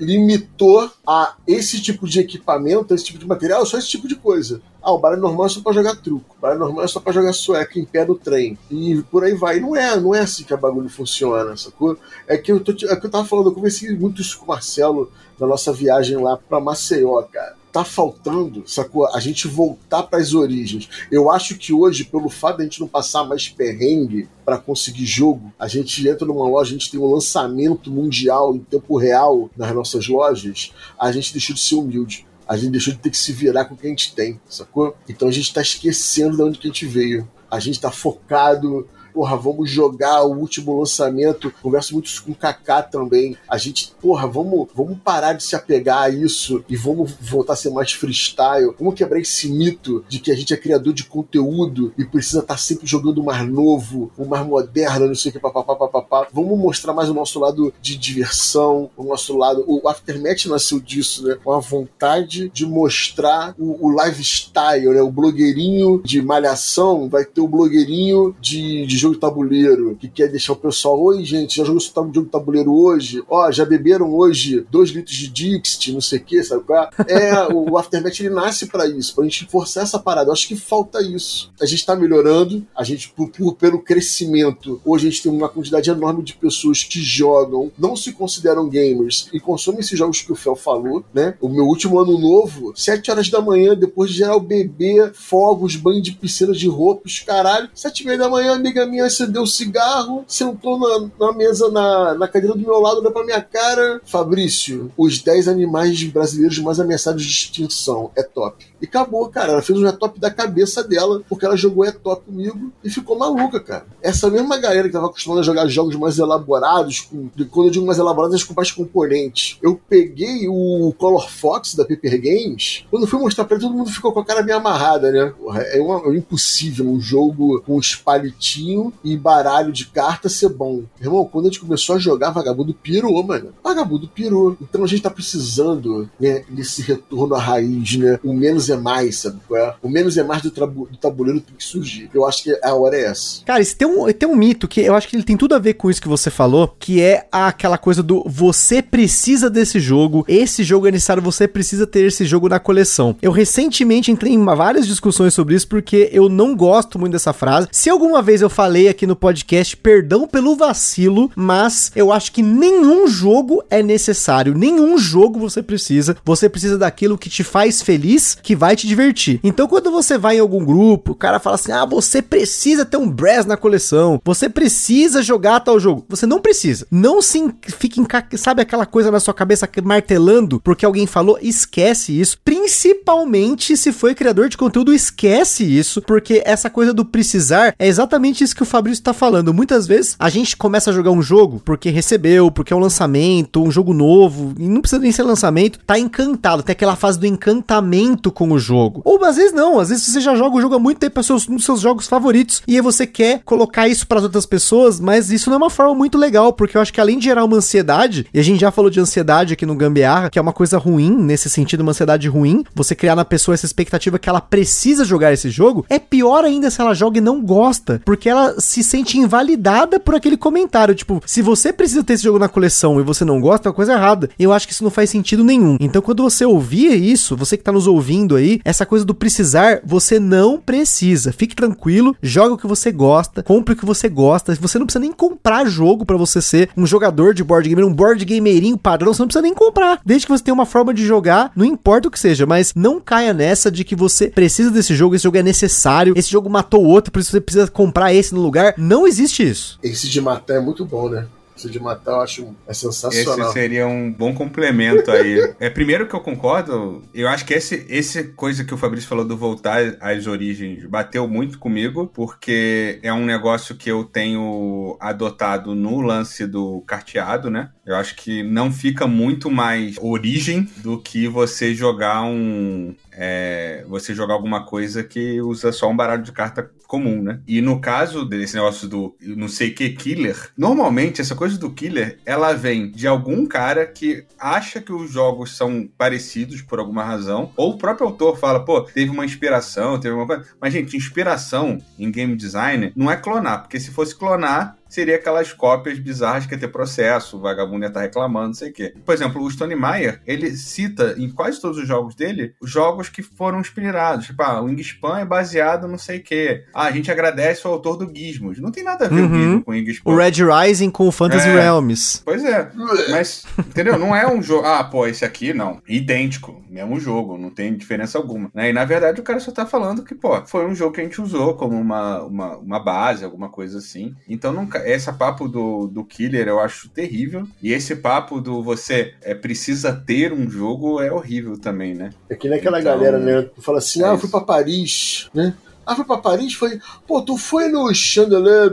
Speaker 3: limitou a esse tipo de equipamento, esse tipo de material, só esse tipo de coisa. Ah, o baralho normal é só pra jogar truco. O baralho normal é só pra jogar sueca em pé do trem. E por aí vai. Não é, não é assim que a bagulho funciona, sacou? É que eu, tô, é que eu tava falando, eu conversei muito isso com o Marcelo na nossa viagem lá pra Maceió, cara tá faltando, sacou? A gente voltar para as origens. Eu acho que hoje, pelo fato de a gente não passar mais perrengue para conseguir jogo, a gente entra numa loja, a gente tem um lançamento mundial em tempo real nas nossas lojas, a gente deixou de ser humilde. A gente deixou de ter que se virar com o que a gente tem, sacou? Então a gente tá esquecendo de onde que a gente veio. A gente tá focado porra, vamos jogar o último lançamento. Converso muito com o Kaká também. A gente, porra, vamos, vamos parar de se apegar a isso e vamos voltar a ser mais freestyle. Vamos quebrar esse mito de que a gente é criador de conteúdo e precisa estar tá sempre jogando o mais novo, o mais moderno, não sei o que, papapá. Vamos mostrar mais o nosso lado de diversão, o nosso lado. O Aftermath nasceu disso, né? Com a vontade de mostrar o, o lifestyle, né? O blogueirinho de malhação vai ter o blogueirinho de, de jogo de tabuleiro, que quer deixar o pessoal, oi gente, já jogou esse jogo de tabuleiro hoje? Ó, já beberam hoje dois litros de Dixit, não sei o que, sabe qual é? é o Aftermath ele nasce para isso, pra gente forçar essa parada. Eu acho que falta isso. A gente tá melhorando, a gente, por, por, pelo crescimento, hoje a gente tem uma quantidade enorme de pessoas que jogam, não se consideram gamers e consomem esses jogos que o Fel falou, né? O meu último ano novo, sete horas da manhã, depois de gerar o bebê, fogos, banho de piscina de roupas, caralho, sete e meia da manhã, amiga minha acendeu o cigarro, sentou na, na mesa, na, na cadeira do meu lado, olhou pra minha cara. Fabrício, os 10 animais brasileiros mais ameaçados de extinção. É top. E acabou, cara. Ela fez um top da cabeça dela, porque ela jogou é top comigo e ficou maluca, cara. Essa mesma galera que tava acostumada a jogar jogos mais elaborados, com, quando eu digo mais elaborados, é com mais componentes. Eu peguei o Color Fox da Paper Games, quando fui mostrar pra ele, todo mundo ficou com a cara meio amarrada, né? É, uma, é impossível um jogo com os palitinhos e baralho de carta ser bom. Irmão, quando a gente começou a jogar, vagabundo pirou, mano. Vagabundo pirou. Então a gente tá precisando, né, desse retorno à raiz, né? O menos é mais, sabe? É? O menos é mais do, do tabuleiro tem que surgir. Eu acho que a hora é essa.
Speaker 1: Cara, isso tem um, tem um mito que eu acho que ele tem tudo a ver com isso que você falou, que é aquela coisa do você precisa desse jogo, esse jogo é necessário, você precisa ter esse jogo na coleção. Eu recentemente entrei em várias discussões sobre isso porque eu não gosto muito dessa frase. Se alguma vez eu falei falei aqui no podcast, perdão pelo vacilo, mas eu acho que nenhum jogo é necessário, nenhum jogo você precisa. Você precisa daquilo que te faz feliz, que vai te divertir. Então, quando você vai em algum grupo, o cara fala assim: ah, você precisa ter um Brass na coleção, você precisa jogar tal jogo. Você não precisa. Não se fique, sabe aquela coisa na sua cabeça martelando porque alguém falou, esquece isso. Principalmente se foi criador de conteúdo, esquece isso, porque essa coisa do precisar é exatamente isso que o Fabrício tá falando. Muitas vezes a gente começa a jogar um jogo porque recebeu, porque é um lançamento, um jogo novo, e não precisa nem ser lançamento, tá encantado, tem aquela fase do encantamento com o jogo. Ou às vezes não, às vezes você já joga o jogo há muito tempo, é seus, um dos seus jogos favoritos, e aí você quer colocar isso para outras pessoas, mas isso não é uma forma muito legal, porque eu acho que além de gerar uma ansiedade, e a gente já falou de ansiedade aqui no Gambiarra, que é uma coisa ruim, nesse sentido, uma ansiedade ruim, você criar na pessoa essa expectativa que ela precisa jogar esse jogo, é pior ainda se ela joga e não gosta, porque ela se sente invalidada por aquele comentário. Tipo, se você precisa ter esse jogo na coleção e você não gosta, é uma coisa errada. Eu acho que isso não faz sentido nenhum. Então, quando você ouvir isso, você que tá nos ouvindo aí, essa coisa do precisar, você não precisa. Fique tranquilo, joga o que você gosta, compre o que você gosta. Você não precisa nem comprar jogo para você ser um jogador de board game, um board gamerinho padrão, você não precisa nem comprar. Desde que você tenha uma forma de jogar, não importa o que seja, mas não caia nessa de que você precisa desse jogo, esse jogo é necessário, esse jogo matou outro, por isso você precisa comprar esse no lugar. Não existe isso.
Speaker 3: Esse de matar é muito bom, né? Esse de matar eu acho é sensacional.
Speaker 2: Esse seria um bom complemento aí. é primeiro que eu concordo, eu acho que esse, esse coisa que o Fabrício falou do voltar às origens bateu muito comigo, porque é um negócio que eu tenho adotado no lance do carteado, né? Eu acho que não fica muito mais origem do que você jogar um, é, você jogar alguma coisa que usa só um baralho de carta comum, né? E no caso desse negócio do não sei que killer, normalmente essa coisa do killer, ela vem de algum cara que acha que os jogos são parecidos por alguma razão, ou o próprio autor fala, pô, teve uma inspiração, teve uma coisa. Mas, gente, inspiração em game design não é clonar, porque se fosse clonar, seria aquelas cópias bizarras que ia ter processo, o vagabundo ia estar reclamando, não sei o quê. Por exemplo, o Stone Meyer, ele cita em quase todos os jogos dele, jogos que foram inspirados. Tipo, ah, o Wingspan é baseado não sei o quê. Ah, a gente agradece o autor do Gizmos. Não tem nada a ver
Speaker 1: Uhum.
Speaker 2: com o Wingspan.
Speaker 1: O Red Rising com o Fantasy
Speaker 2: É.
Speaker 1: Realms.
Speaker 2: Pois é, mas, entendeu? Não é um jogo. Ah, pô, esse aqui não. Idêntico, mesmo jogo, não tem diferença alguma. Né? E na verdade o cara só tá falando que, pô, foi um jogo que a gente usou como uma, uma, uma base, alguma coisa assim. Então, nunca, esse papo do, do killer eu acho terrível. E esse papo do você é, precisa ter um jogo é horrível também, né?
Speaker 3: É que nem aquela
Speaker 2: Então,
Speaker 3: galera, né? Que fala assim,
Speaker 2: é
Speaker 3: ah, eu fui pra Paris, né? Ah, foi pra Paris? Foi. Pô, tu foi no Chandelier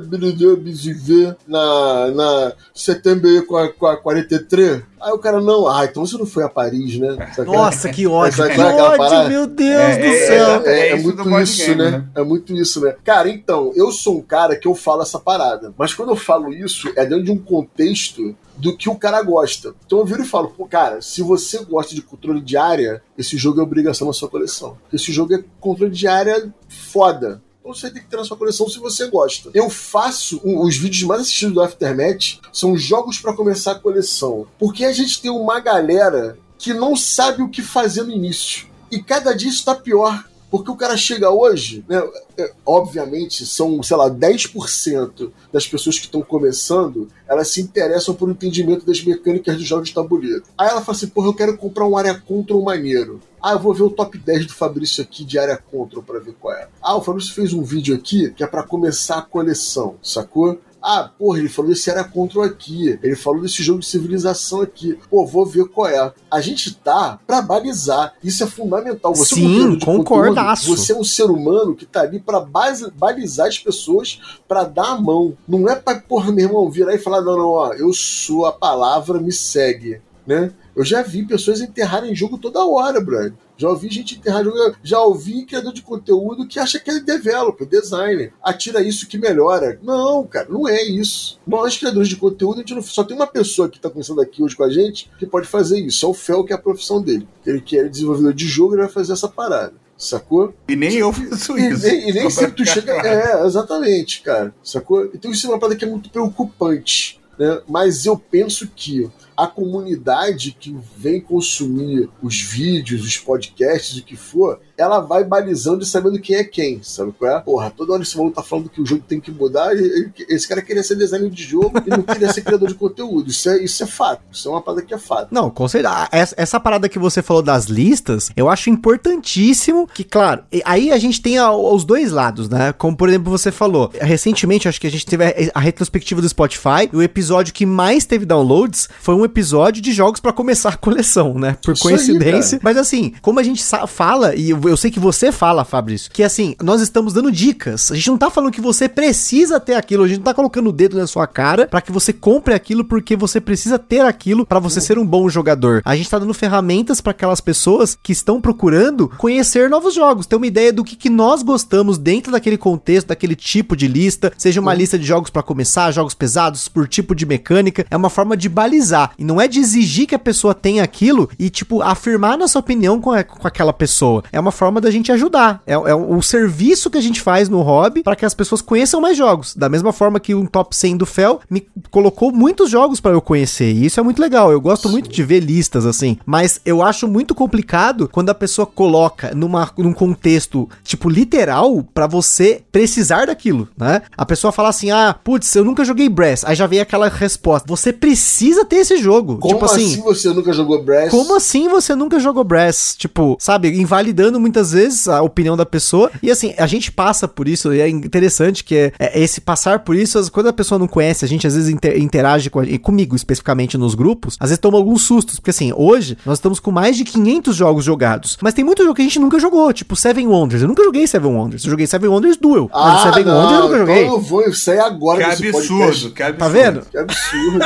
Speaker 3: Bizivé na, na setembro com a, com a 43? Aí o cara, não, ah, então você não foi a Paris, né? Sabe
Speaker 1: Nossa, que ódio.
Speaker 3: Sabe
Speaker 1: Que ódio,
Speaker 3: parada?
Speaker 1: meu Deus
Speaker 2: É,
Speaker 1: do
Speaker 2: é,
Speaker 1: céu.
Speaker 2: é,
Speaker 3: É, é
Speaker 2: do
Speaker 3: muito isso,
Speaker 2: game,
Speaker 3: né?
Speaker 2: né?
Speaker 3: É muito isso, né? Cara, então, eu sou um cara que eu falo essa parada. Mas quando eu falo isso, é dentro de um contexto do que o cara gosta. Então eu viro e falo, pô, cara, se você gosta de controle de área, esse jogo é obrigação na sua coleção. Esse jogo é controle de área foda. Então você tem que ter na sua coleção se você gosta. Eu faço os vídeos mais assistidos do Aftermath são jogos pra começar a coleção. Porque a gente tem uma galera que não sabe o que fazer no início. E cada dia isso tá pior. Porque o cara chega hoje, né? é, Obviamente, são, sei lá, 10% das pessoas que estão começando, elas se interessam por um entendimento das mecânicas dos jogos de tabuleiro. Aí ela fala assim, porra, eu quero comprar um área control maneiro. Ah, eu vou ver o top 10 do Fabrício aqui de área control pra ver qual é. Ah, o Fabrício fez um vídeo aqui que é pra começar a coleção, sacou? Ah, porra, ele falou desse área control aqui. Ele falou desse jogo de civilização aqui. Pô, vou ver qual é. A gente tá pra balizar. Isso é fundamental. Você,
Speaker 1: Sim,
Speaker 3: criador de
Speaker 1: concordaço.
Speaker 3: conteúdo, Você é um ser humano que tá ali pra base- balizar as pessoas pra dar a mão. Não é pra, porra, meu irmão, virar e falar, não, não, ó, eu sou a palavra, me segue, né? Eu já vi pessoas enterrarem jogo toda hora, brother. Já ouvi gente enterrar jogo. Já ouvi criador de conteúdo que acha que é developer, designer. Atira isso que melhora. Não, cara, não é isso. Nós, criadores de conteúdo, a gente não, só tem uma pessoa que tá começando aqui hoje com a gente que pode fazer isso. É o Fel, que é a profissão dele. Ele que é desenvolvedor de jogo, ele vai fazer essa parada. Sacou?
Speaker 2: E nem eu faço
Speaker 3: E
Speaker 2: isso.
Speaker 3: nem, e nem sempre tu chega. É, exatamente, cara. Sacou? Então isso é uma parada que é muito preocupante. Né? Mas eu penso que a comunidade que vem consumir os vídeos, os podcasts, o que for, ela vai balizando e sabendo quem é quem, sabe qual é? Porra, toda hora esse maluco tá falando que o jogo tem que mudar, e- e- esse cara queria ser designer de jogo e não queria ser criador de conteúdo. Isso é, isso é fato. Isso é uma parada que é fato.
Speaker 1: Não, com certeza. Ah, Essa, essa parada que você falou das listas, eu acho importantíssimo que, claro, aí a gente tem a- os dois lados, né? Como, por exemplo, você falou, recentemente, acho que a gente teve a, a retrospectiva do Spotify, e o episódio que mais teve downloads foi um episódio de jogos pra começar a coleção, né? Por
Speaker 3: Isso aí,
Speaker 1: coincidência.
Speaker 3: cara.
Speaker 1: Mas assim, como a gente fala, e eu, eu sei que você fala, Fabrício, que assim, nós estamos dando dicas. A gente não tá falando que você precisa ter aquilo, a gente não tá colocando o dedo na sua cara pra que você compre aquilo porque você precisa ter aquilo pra você ser um bom jogador. A gente tá dando ferramentas pra aquelas pessoas que estão procurando conhecer novos jogos, ter uma ideia do que, que nós gostamos dentro daquele contexto, daquele tipo de lista, seja uma lista de jogos pra começar, jogos pesados por tipo de mecânica, é uma forma de balizar e não é de exigir que a pessoa tenha aquilo e tipo afirmar na sua opinião com, a- com aquela pessoa. É uma forma da gente ajudar. É, é o serviço que a gente faz no hobby para que as pessoas conheçam mais jogos. Da mesma forma que um top 100 do Fel me colocou muitos jogos para eu conhecer. E isso é muito legal. Eu gosto muito de ver listas assim. Mas eu acho muito complicado quando a pessoa coloca numa, num contexto, tipo, literal, para você precisar daquilo, né? A pessoa fala assim: ah, putz, eu nunca joguei Brass. Aí já vem aquela resposta: você precisa ter esse jogo.
Speaker 3: Como
Speaker 1: tipo
Speaker 3: assim, você nunca jogou Brass?
Speaker 1: Como assim você nunca jogou Brass? Tipo, sabe, invalidando muitas vezes a opinião da pessoa. E assim, a gente passa por isso, e é interessante que é, é esse passar por isso, quando a pessoa não conhece, a gente às vezes inter, interage com a, e comigo especificamente nos grupos, às vezes toma alguns sustos, porque assim, hoje nós estamos com mais de 500 jogos jogados, mas tem muito jogo que a gente nunca jogou, tipo Seven Wonders. Eu nunca joguei Seven Wonders, eu joguei Seven Wonders Duel.
Speaker 3: Ah,
Speaker 1: mas Seven
Speaker 3: não,
Speaker 1: Wonders eu nunca
Speaker 3: então
Speaker 1: joguei.
Speaker 3: eu vou sair agora
Speaker 2: Que absurdo,
Speaker 3: podcast.
Speaker 2: que absurdo.
Speaker 1: Tá vendo?
Speaker 3: Que absurdo.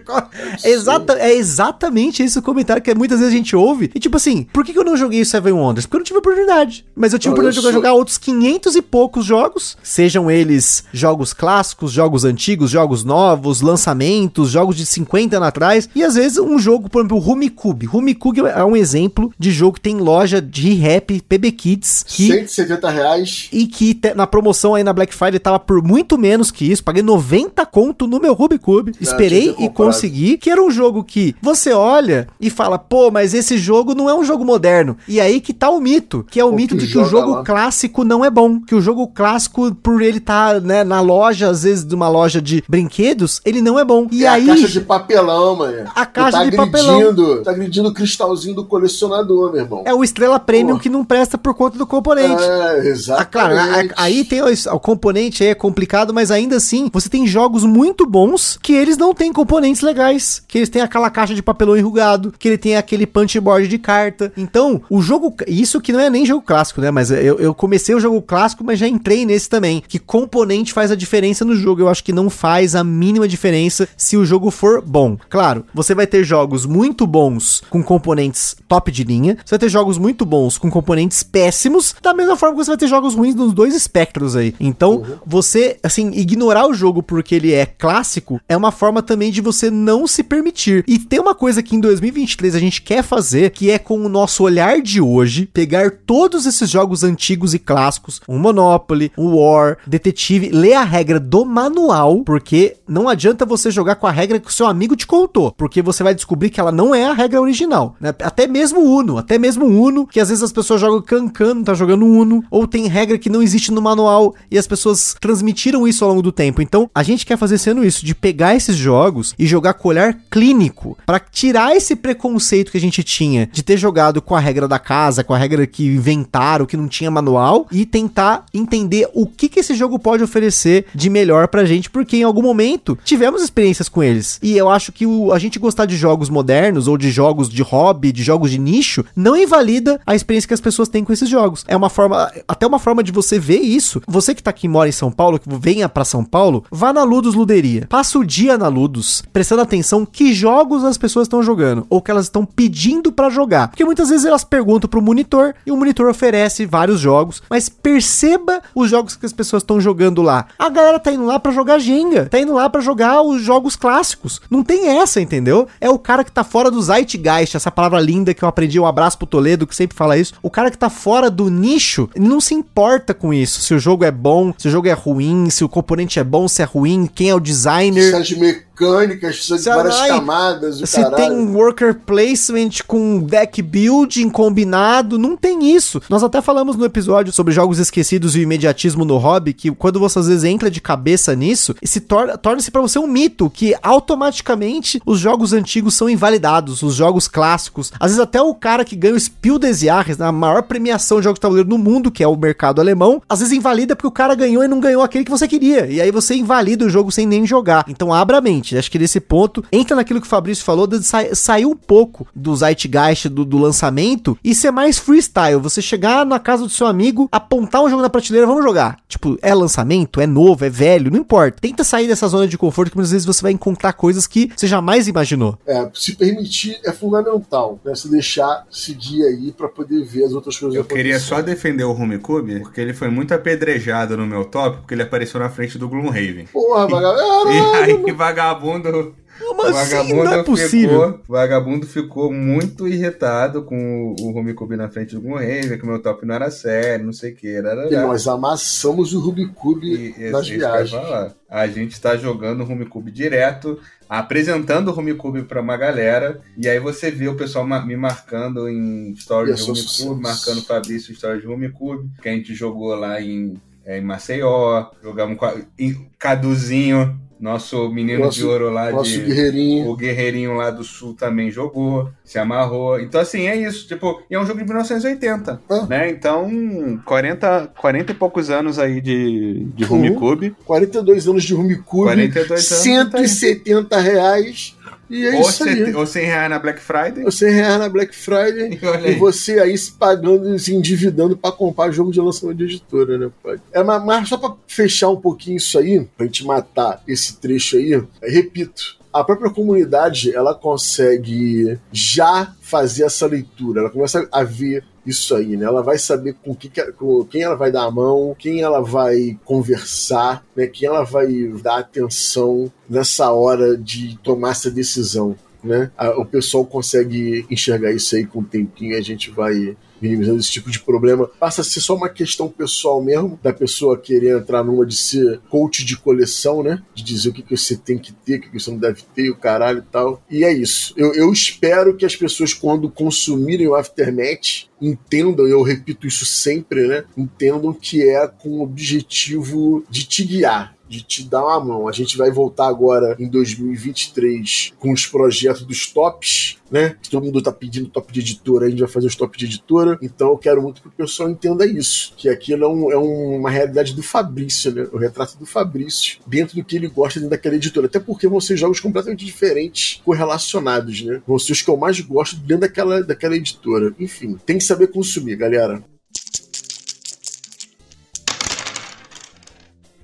Speaker 3: cara.
Speaker 1: É, exata, é exatamente esse o comentário que muitas vezes a gente ouve. E tipo assim, por que, eu não joguei o Seven Wonders? Porque eu não tive oportunidade. Mas eu tive
Speaker 3: Não,
Speaker 1: oportunidade de jogar, outros 500 e poucos jogos. Sejam eles jogos clássicos, jogos antigos, jogos novos, lançamentos, jogos de 50 anos atrás. E às vezes um jogo, por exemplo, o Rumicube. Rumicube é um exemplo de jogo que tem loja de rap, PB Kids, que
Speaker 3: 170 reais.
Speaker 1: e que na promoção aí na Black Friday tava por muito menos que isso. Paguei 90 conto no meu Rubik Cube. Esperei e consegui. Que era um jogo que você olha e fala, pô, mas esse jogo não é um jogo moderno. E aí que tá o mito, que é o
Speaker 3: Pô,
Speaker 1: mito de que o jogo
Speaker 3: lá.
Speaker 1: clássico não é bom. Que o jogo clássico, por ele tá né, na loja, às vezes de uma loja de brinquedos, ele não é bom. E
Speaker 3: é
Speaker 1: aí...
Speaker 3: a caixa de papelão, mano.
Speaker 1: A caixa
Speaker 3: tá
Speaker 1: de papelão.
Speaker 3: Tá agredindo o cristalzinho do colecionador, meu irmão.
Speaker 1: É o Estrela Premium
Speaker 3: Pô.
Speaker 1: que não presta por conta do componente.
Speaker 3: É,
Speaker 1: Ah, claro,
Speaker 3: exatamente.
Speaker 1: a- a- aí tem o, o componente aí é complicado, mas ainda assim, você tem jogos muito bons que eles não têm componentes legais. Que eles têm aquela caixa de papelão enrugado, que ele tem aquele punchboard de carta. Então, o jogo. Isso que não é nem jogo clássico, né? Mas eu, eu comecei o jogo clássico, mas já entrei nesse também. Que componente faz a diferença no jogo. Eu acho que não faz a mínima diferença se o jogo for bom. Claro, você vai ter jogos muito bons com componentes top de linha. Você vai ter jogos muito bons com componentes péssimos. Da mesma forma que você vai ter jogos ruins nos dois espectros aí. Então, você, assim, ignorar o jogo porque ele é clássico é uma forma também de você não se permitir. E tem uma coisa que em 2023 a gente quer fazer, que é com o nosso olhar de hoje, pegar todos esses jogos antigos e clássicos, o Monopoly, o War, Detetive, ler a regra do manual, porque não adianta você jogar com a regra que o seu amigo te contou, porque você vai descobrir que ela não é a regra original, né? Até mesmo Uno, até mesmo Uno, que às vezes as pessoas jogam Cancan, tá jogando Uno, ou tem regra que não existe no manual e as pessoas transmitiram isso ao longo do tempo. Então, a gente quer fazer sendo isso, de pegar esses jogos e jogar com olhar clínico, para tirar esse preconceito que a gente tinha de ter jogado com a regra da casa, com a regra que inventaram, que não tinha manual, e tentar entender o que, que esse jogo pode oferecer de melhor pra gente, porque em algum momento tivemos experiências com eles. E eu acho que o, a gente gostar de jogos modernos, ou de jogos de hobby, de jogos de nicho, não invalida a experiência que as pessoas têm com esses jogos. É uma forma, até uma forma de você ver isso. Você que tá aqui mora em São Paulo, que venha pra São Paulo, vá na Ludus Luderia. Passa o dia na Ludus, prestando atenção que jogos as pessoas estão jogando, ou que elas estão pedindo pra jogar. Porque muitas vezes elas perguntam pro monitor e o monitor oferece vários jogos, mas perceba os jogos que as pessoas estão jogando lá. A galera tá indo lá pra jogar Jenga, tá indo lá pra jogar os jogos clássicos. Não tem essa, entendeu? É o cara que tá fora do Zeitgeist, essa palavra linda que eu aprendi, um abraço pro Toledo, que sempre fala isso. O cara que tá fora do nicho, não se importa com isso. Se o jogo é bom, se o jogo é ruim, se o componente é bom, se é ruim, quem é o designer.
Speaker 3: Precisa de mecânicas, precisa de
Speaker 1: Se-
Speaker 3: várias
Speaker 1: ai,
Speaker 3: camadas,
Speaker 1: Se tem worker placement com deck building combinado, não tem isso. Nós até falamos no episódio sobre jogos esquecidos e o imediatismo no hobby, que quando você às vezes entra de cabeça nisso, se torna, torna-se pra você um mito, que automaticamente os jogos antigos são invalidados, os jogos clássicos. Às vezes até o cara que ganha o Spiel des Jahres, na maior premiação de jogos de tabuleiro no mundo, que é o mercado alemão, às vezes invalida porque o cara ganhou e não ganhou aquele que você queria. E aí você invalida o jogo sem nem jogar. Então abra a mente. Acho que nesse ponto, entra naquilo que o Fabrício falou, de sa sair um pouco do zeitgeist do, do lançamento e ser mais freestyle. Você chegar na casa do seu amigo, apontar um jogo na prateleira, vamos jogar. Tipo, é lançamento, é novo, é velho, não importa. Tenta sair dessa zona de conforto que muitas vezes você vai encontrar coisas que você jamais imaginou.
Speaker 3: É, se permitir é fundamental, né? Se deixar seguir aí pra poder ver as outras coisas
Speaker 2: Eu queria só defender o Rumicube, porque ele foi muito apedrejado no meu top, porque ele apareceu na frente do Gloomhaven.
Speaker 3: Porra,
Speaker 2: E
Speaker 3: vagabundo.
Speaker 2: aí, vagabundo
Speaker 1: Como assim? Não é possível.
Speaker 2: Ficou, vagabundo ficou muito irritado com o, o Rumicube na frente do Gunraven, que o meu top não era sério, não sei o que. Era,
Speaker 3: E nós amassamos o Rumicube nas viagens.
Speaker 2: A gente tá jogando o Rumicube direto, apresentando o Rumicube pra uma galera, e aí você vê o pessoal me marcando em stories de Rumicube, marcando o Fabrício em stories de Rumicube, que a gente jogou lá em, é, em Maceió, jogamos com a, em Caduzinho nosso menino nosso, de ouro lá
Speaker 3: nosso de. Guerreirinho.
Speaker 2: O guerreirinho lá do sul também jogou, se amarrou. Então, assim, é isso. Tipo, e é um jogo de 1980. Ah. Né? Então, 40, 40 e poucos anos aí de, de uhum. Rumicube.
Speaker 3: 42 anos de Rumicube. 42 anos. 170 tá reais e é
Speaker 2: ou
Speaker 3: isso aí.
Speaker 2: Ou 100 reais na Black Friday. Ou
Speaker 3: 100 reais na Black Friday. E, e você aí se pagando, se endividando para comprar jogo de lançamento de editora, né, pai? É, mas, mas só para fechar um pouquinho isso aí, pra gente matar esse trecho aí, repito, a própria comunidade ela consegue já fazer essa leitura, ela começa a ver isso aí, né? Ela vai saber com, que, com quem ela vai dar a mão, quem ela vai conversar, né? Quem ela vai dar atenção nessa hora de tomar essa decisão. Né? O pessoal consegue enxergar isso aí com o tempinho, a gente vai minimizando esse tipo de problema. Passa a ser só uma questão pessoal mesmo, da pessoa querer entrar numa de ser coach de coleção, né? De dizer o que, que você tem que ter, o que, que você não deve ter, o caralho e tal. E é isso. Eu, eu espero que as pessoas, quando consumirem o Aftermath, entendam, eu repito isso sempre, né? Entendam que é com o objetivo de te guiar de te dar uma mão. A gente vai voltar agora em 2023 com os projetos dos tops, né? Todo mundo tá pedindo top de editora, a gente vai fazer os top de editora. Então eu quero muito que o pessoal entenda isso. Que aquilo é, um, é uma realidade do Fabrício, né? O retrato do Fabrício, dentro do que ele gosta dentro daquela editora. Até porque vão ser jogos completamente diferentes, correlacionados, né? Vão ser os que eu mais gosto dentro daquela, daquela editora. Enfim, tem que saber consumir, galera.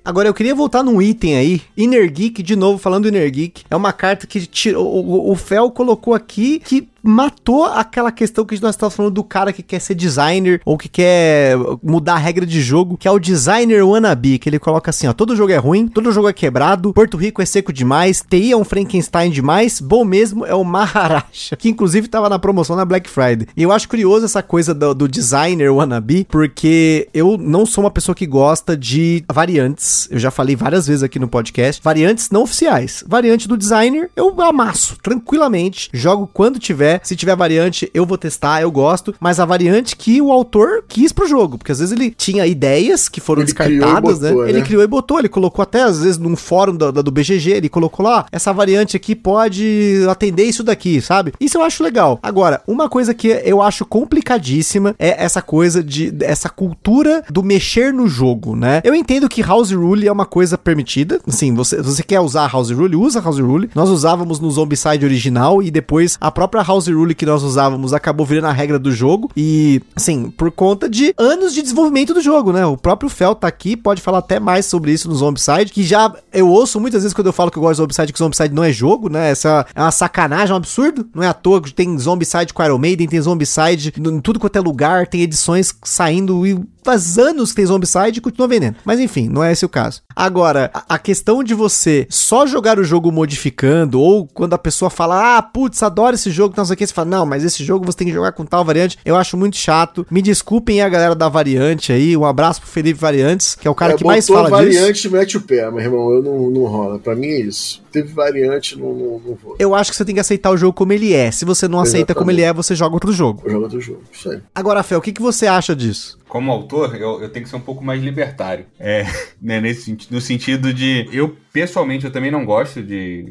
Speaker 1: Agora eu queria voltar num item aí, Geek, de novo falando Geek. É uma carta que tirou, o, o Fel colocou aqui que matou aquela questão que nós estávamos falando do cara que quer ser designer ou que quer mudar a regra de jogo, que é o designer wannabe, que ele coloca assim, ó, todo jogo é ruim, todo jogo é quebrado, Porto Rico é seco demais, TI é um Frankenstein demais, bom mesmo é o Maharaja, que inclusive estava na promoção na Black Friday. E eu acho curioso essa coisa do, do designer wannabe, porque eu não sou uma pessoa que gosta de variantes, eu já falei várias vezes aqui no podcast, variantes não oficiais. Variante do designer, eu amasso tranquilamente, jogo quando tiver se tiver variante, eu vou testar, eu gosto, mas a variante que o autor quis pro jogo, porque às vezes ele tinha ideias que foram ele descartadas, né? botou, né? Ele criou e botou, ele colocou até às vezes num fórum do, do BGG, ele colocou lá, essa variante aqui pode atender isso daqui, sabe? Isso eu acho legal. Agora, uma coisa que eu acho complicadíssima é essa coisa de essa cultura do mexer no jogo, né? Eu entendo que House Rule é uma coisa permitida, assim, você, você quer usar House Rule, usa House Rule. Nós usávamos no Zombicide original e depois a própria House house rule que nós usávamos acabou virando a regra do jogo. E, assim, por conta de anos de desenvolvimento do jogo, né? O próprio Fel tá aqui, pode falar até mais sobre isso no Zombicide, que já eu ouço muitas vezes quando eu falo que eu gosto de Zombicide, que Zombicide não é jogo, né? Essa é uma sacanagem, é um absurdo. Não é à toa que tem Zombicide com Iron Maiden, tem Zombicide em tudo quanto é lugar, tem edições saindo e faz anos que tem Zombicide e continua vendendo. Mas enfim, não é esse o caso. Agora, a questão de você só jogar o jogo modificando, ou quando a pessoa fala, ah, putz, adoro esse jogo, não sei o que, você fala, não, mas esse jogo você tem que jogar com tal variante, eu acho muito chato. Me desculpem a galera da variante aí, um abraço pro Felipe Variantes, que é o cara é, que mais fala
Speaker 3: variante, disso. variante, mete o pé, meu irmão, eu não, não rola. Pra mim é isso. Teve variante, não, não, não vou.
Speaker 1: Eu acho que você tem que aceitar o jogo como ele é. Se você não Exatamente. aceita como ele é, você joga outro jogo.
Speaker 3: Eu jogo outro jogo, isso aí.
Speaker 1: Agora, Fel, o que, que você acha disso?
Speaker 2: como autor, eu, eu tenho que ser um pouco mais libertário. É, né, nesse, no sentido de. Eu, pessoalmente, eu também não gosto de,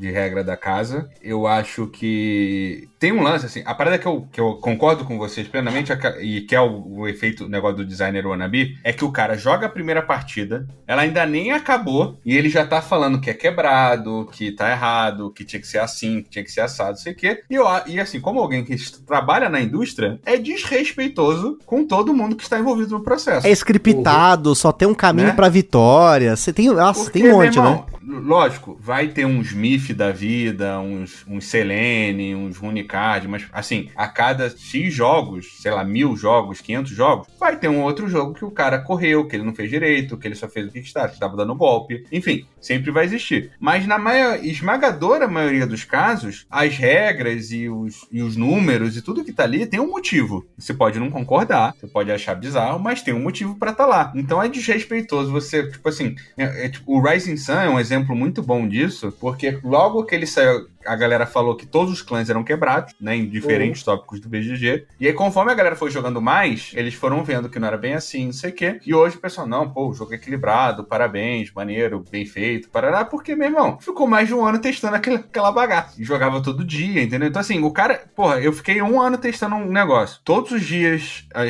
Speaker 2: de regra da casa. Eu acho que tem um lance, assim, a parada que eu, que eu concordo com vocês plenamente, e que é o, o efeito, o negócio do designer wannabe, é que o cara joga a primeira partida, ela ainda nem acabou, e ele já tá falando que é quebrado, que tá errado, que tinha que ser assim, que tinha que ser assado, sei o quê. E, eu, e assim, como alguém que trabalha na indústria, é desrespeitoso com todo mundo que está envolvido no processo.
Speaker 1: É scriptado, uhum. só tem um caminho né? pra vitória. Você tem, nossa, Porque, tem um monte, irmão, né?
Speaker 2: lógico, vai ter uns MIF da vida, uns, uns Selene, uns Runicard, mas assim, a cada X jogos, sei lá, mil jogos, 500 jogos, vai ter um outro jogo que o cara correu, que ele não fez direito, que ele só fez o Kickstarter, que tava dando golpe. Enfim, sempre vai existir. Mas na maior, esmagadora maioria dos casos, as regras e os, e os números e tudo que tá ali tem um motivo. Você pode não concordar, você pode achar bizarro, mas tem um motivo para tá lá. Então é desrespeitoso você, tipo assim, é, é, tipo, o Rising Sun é um exemplo muito bom disso, porque logo que ele saiu a galera falou que todos os clãs eram quebrados, né, em diferentes uhum. tópicos do BGG. E aí, conforme a galera foi jogando mais, eles foram vendo que não era bem assim, não sei o quê. E hoje o pessoal, não, pô, o jogo é equilibrado, parabéns, maneiro, bem feito, parará, porque, meu irmão, ficou mais de um ano testando aquela, aquela bagaça. E jogava todo dia, entendeu? Então, assim, o cara, porra, eu fiquei um ano testando um negócio. Todos os dias a,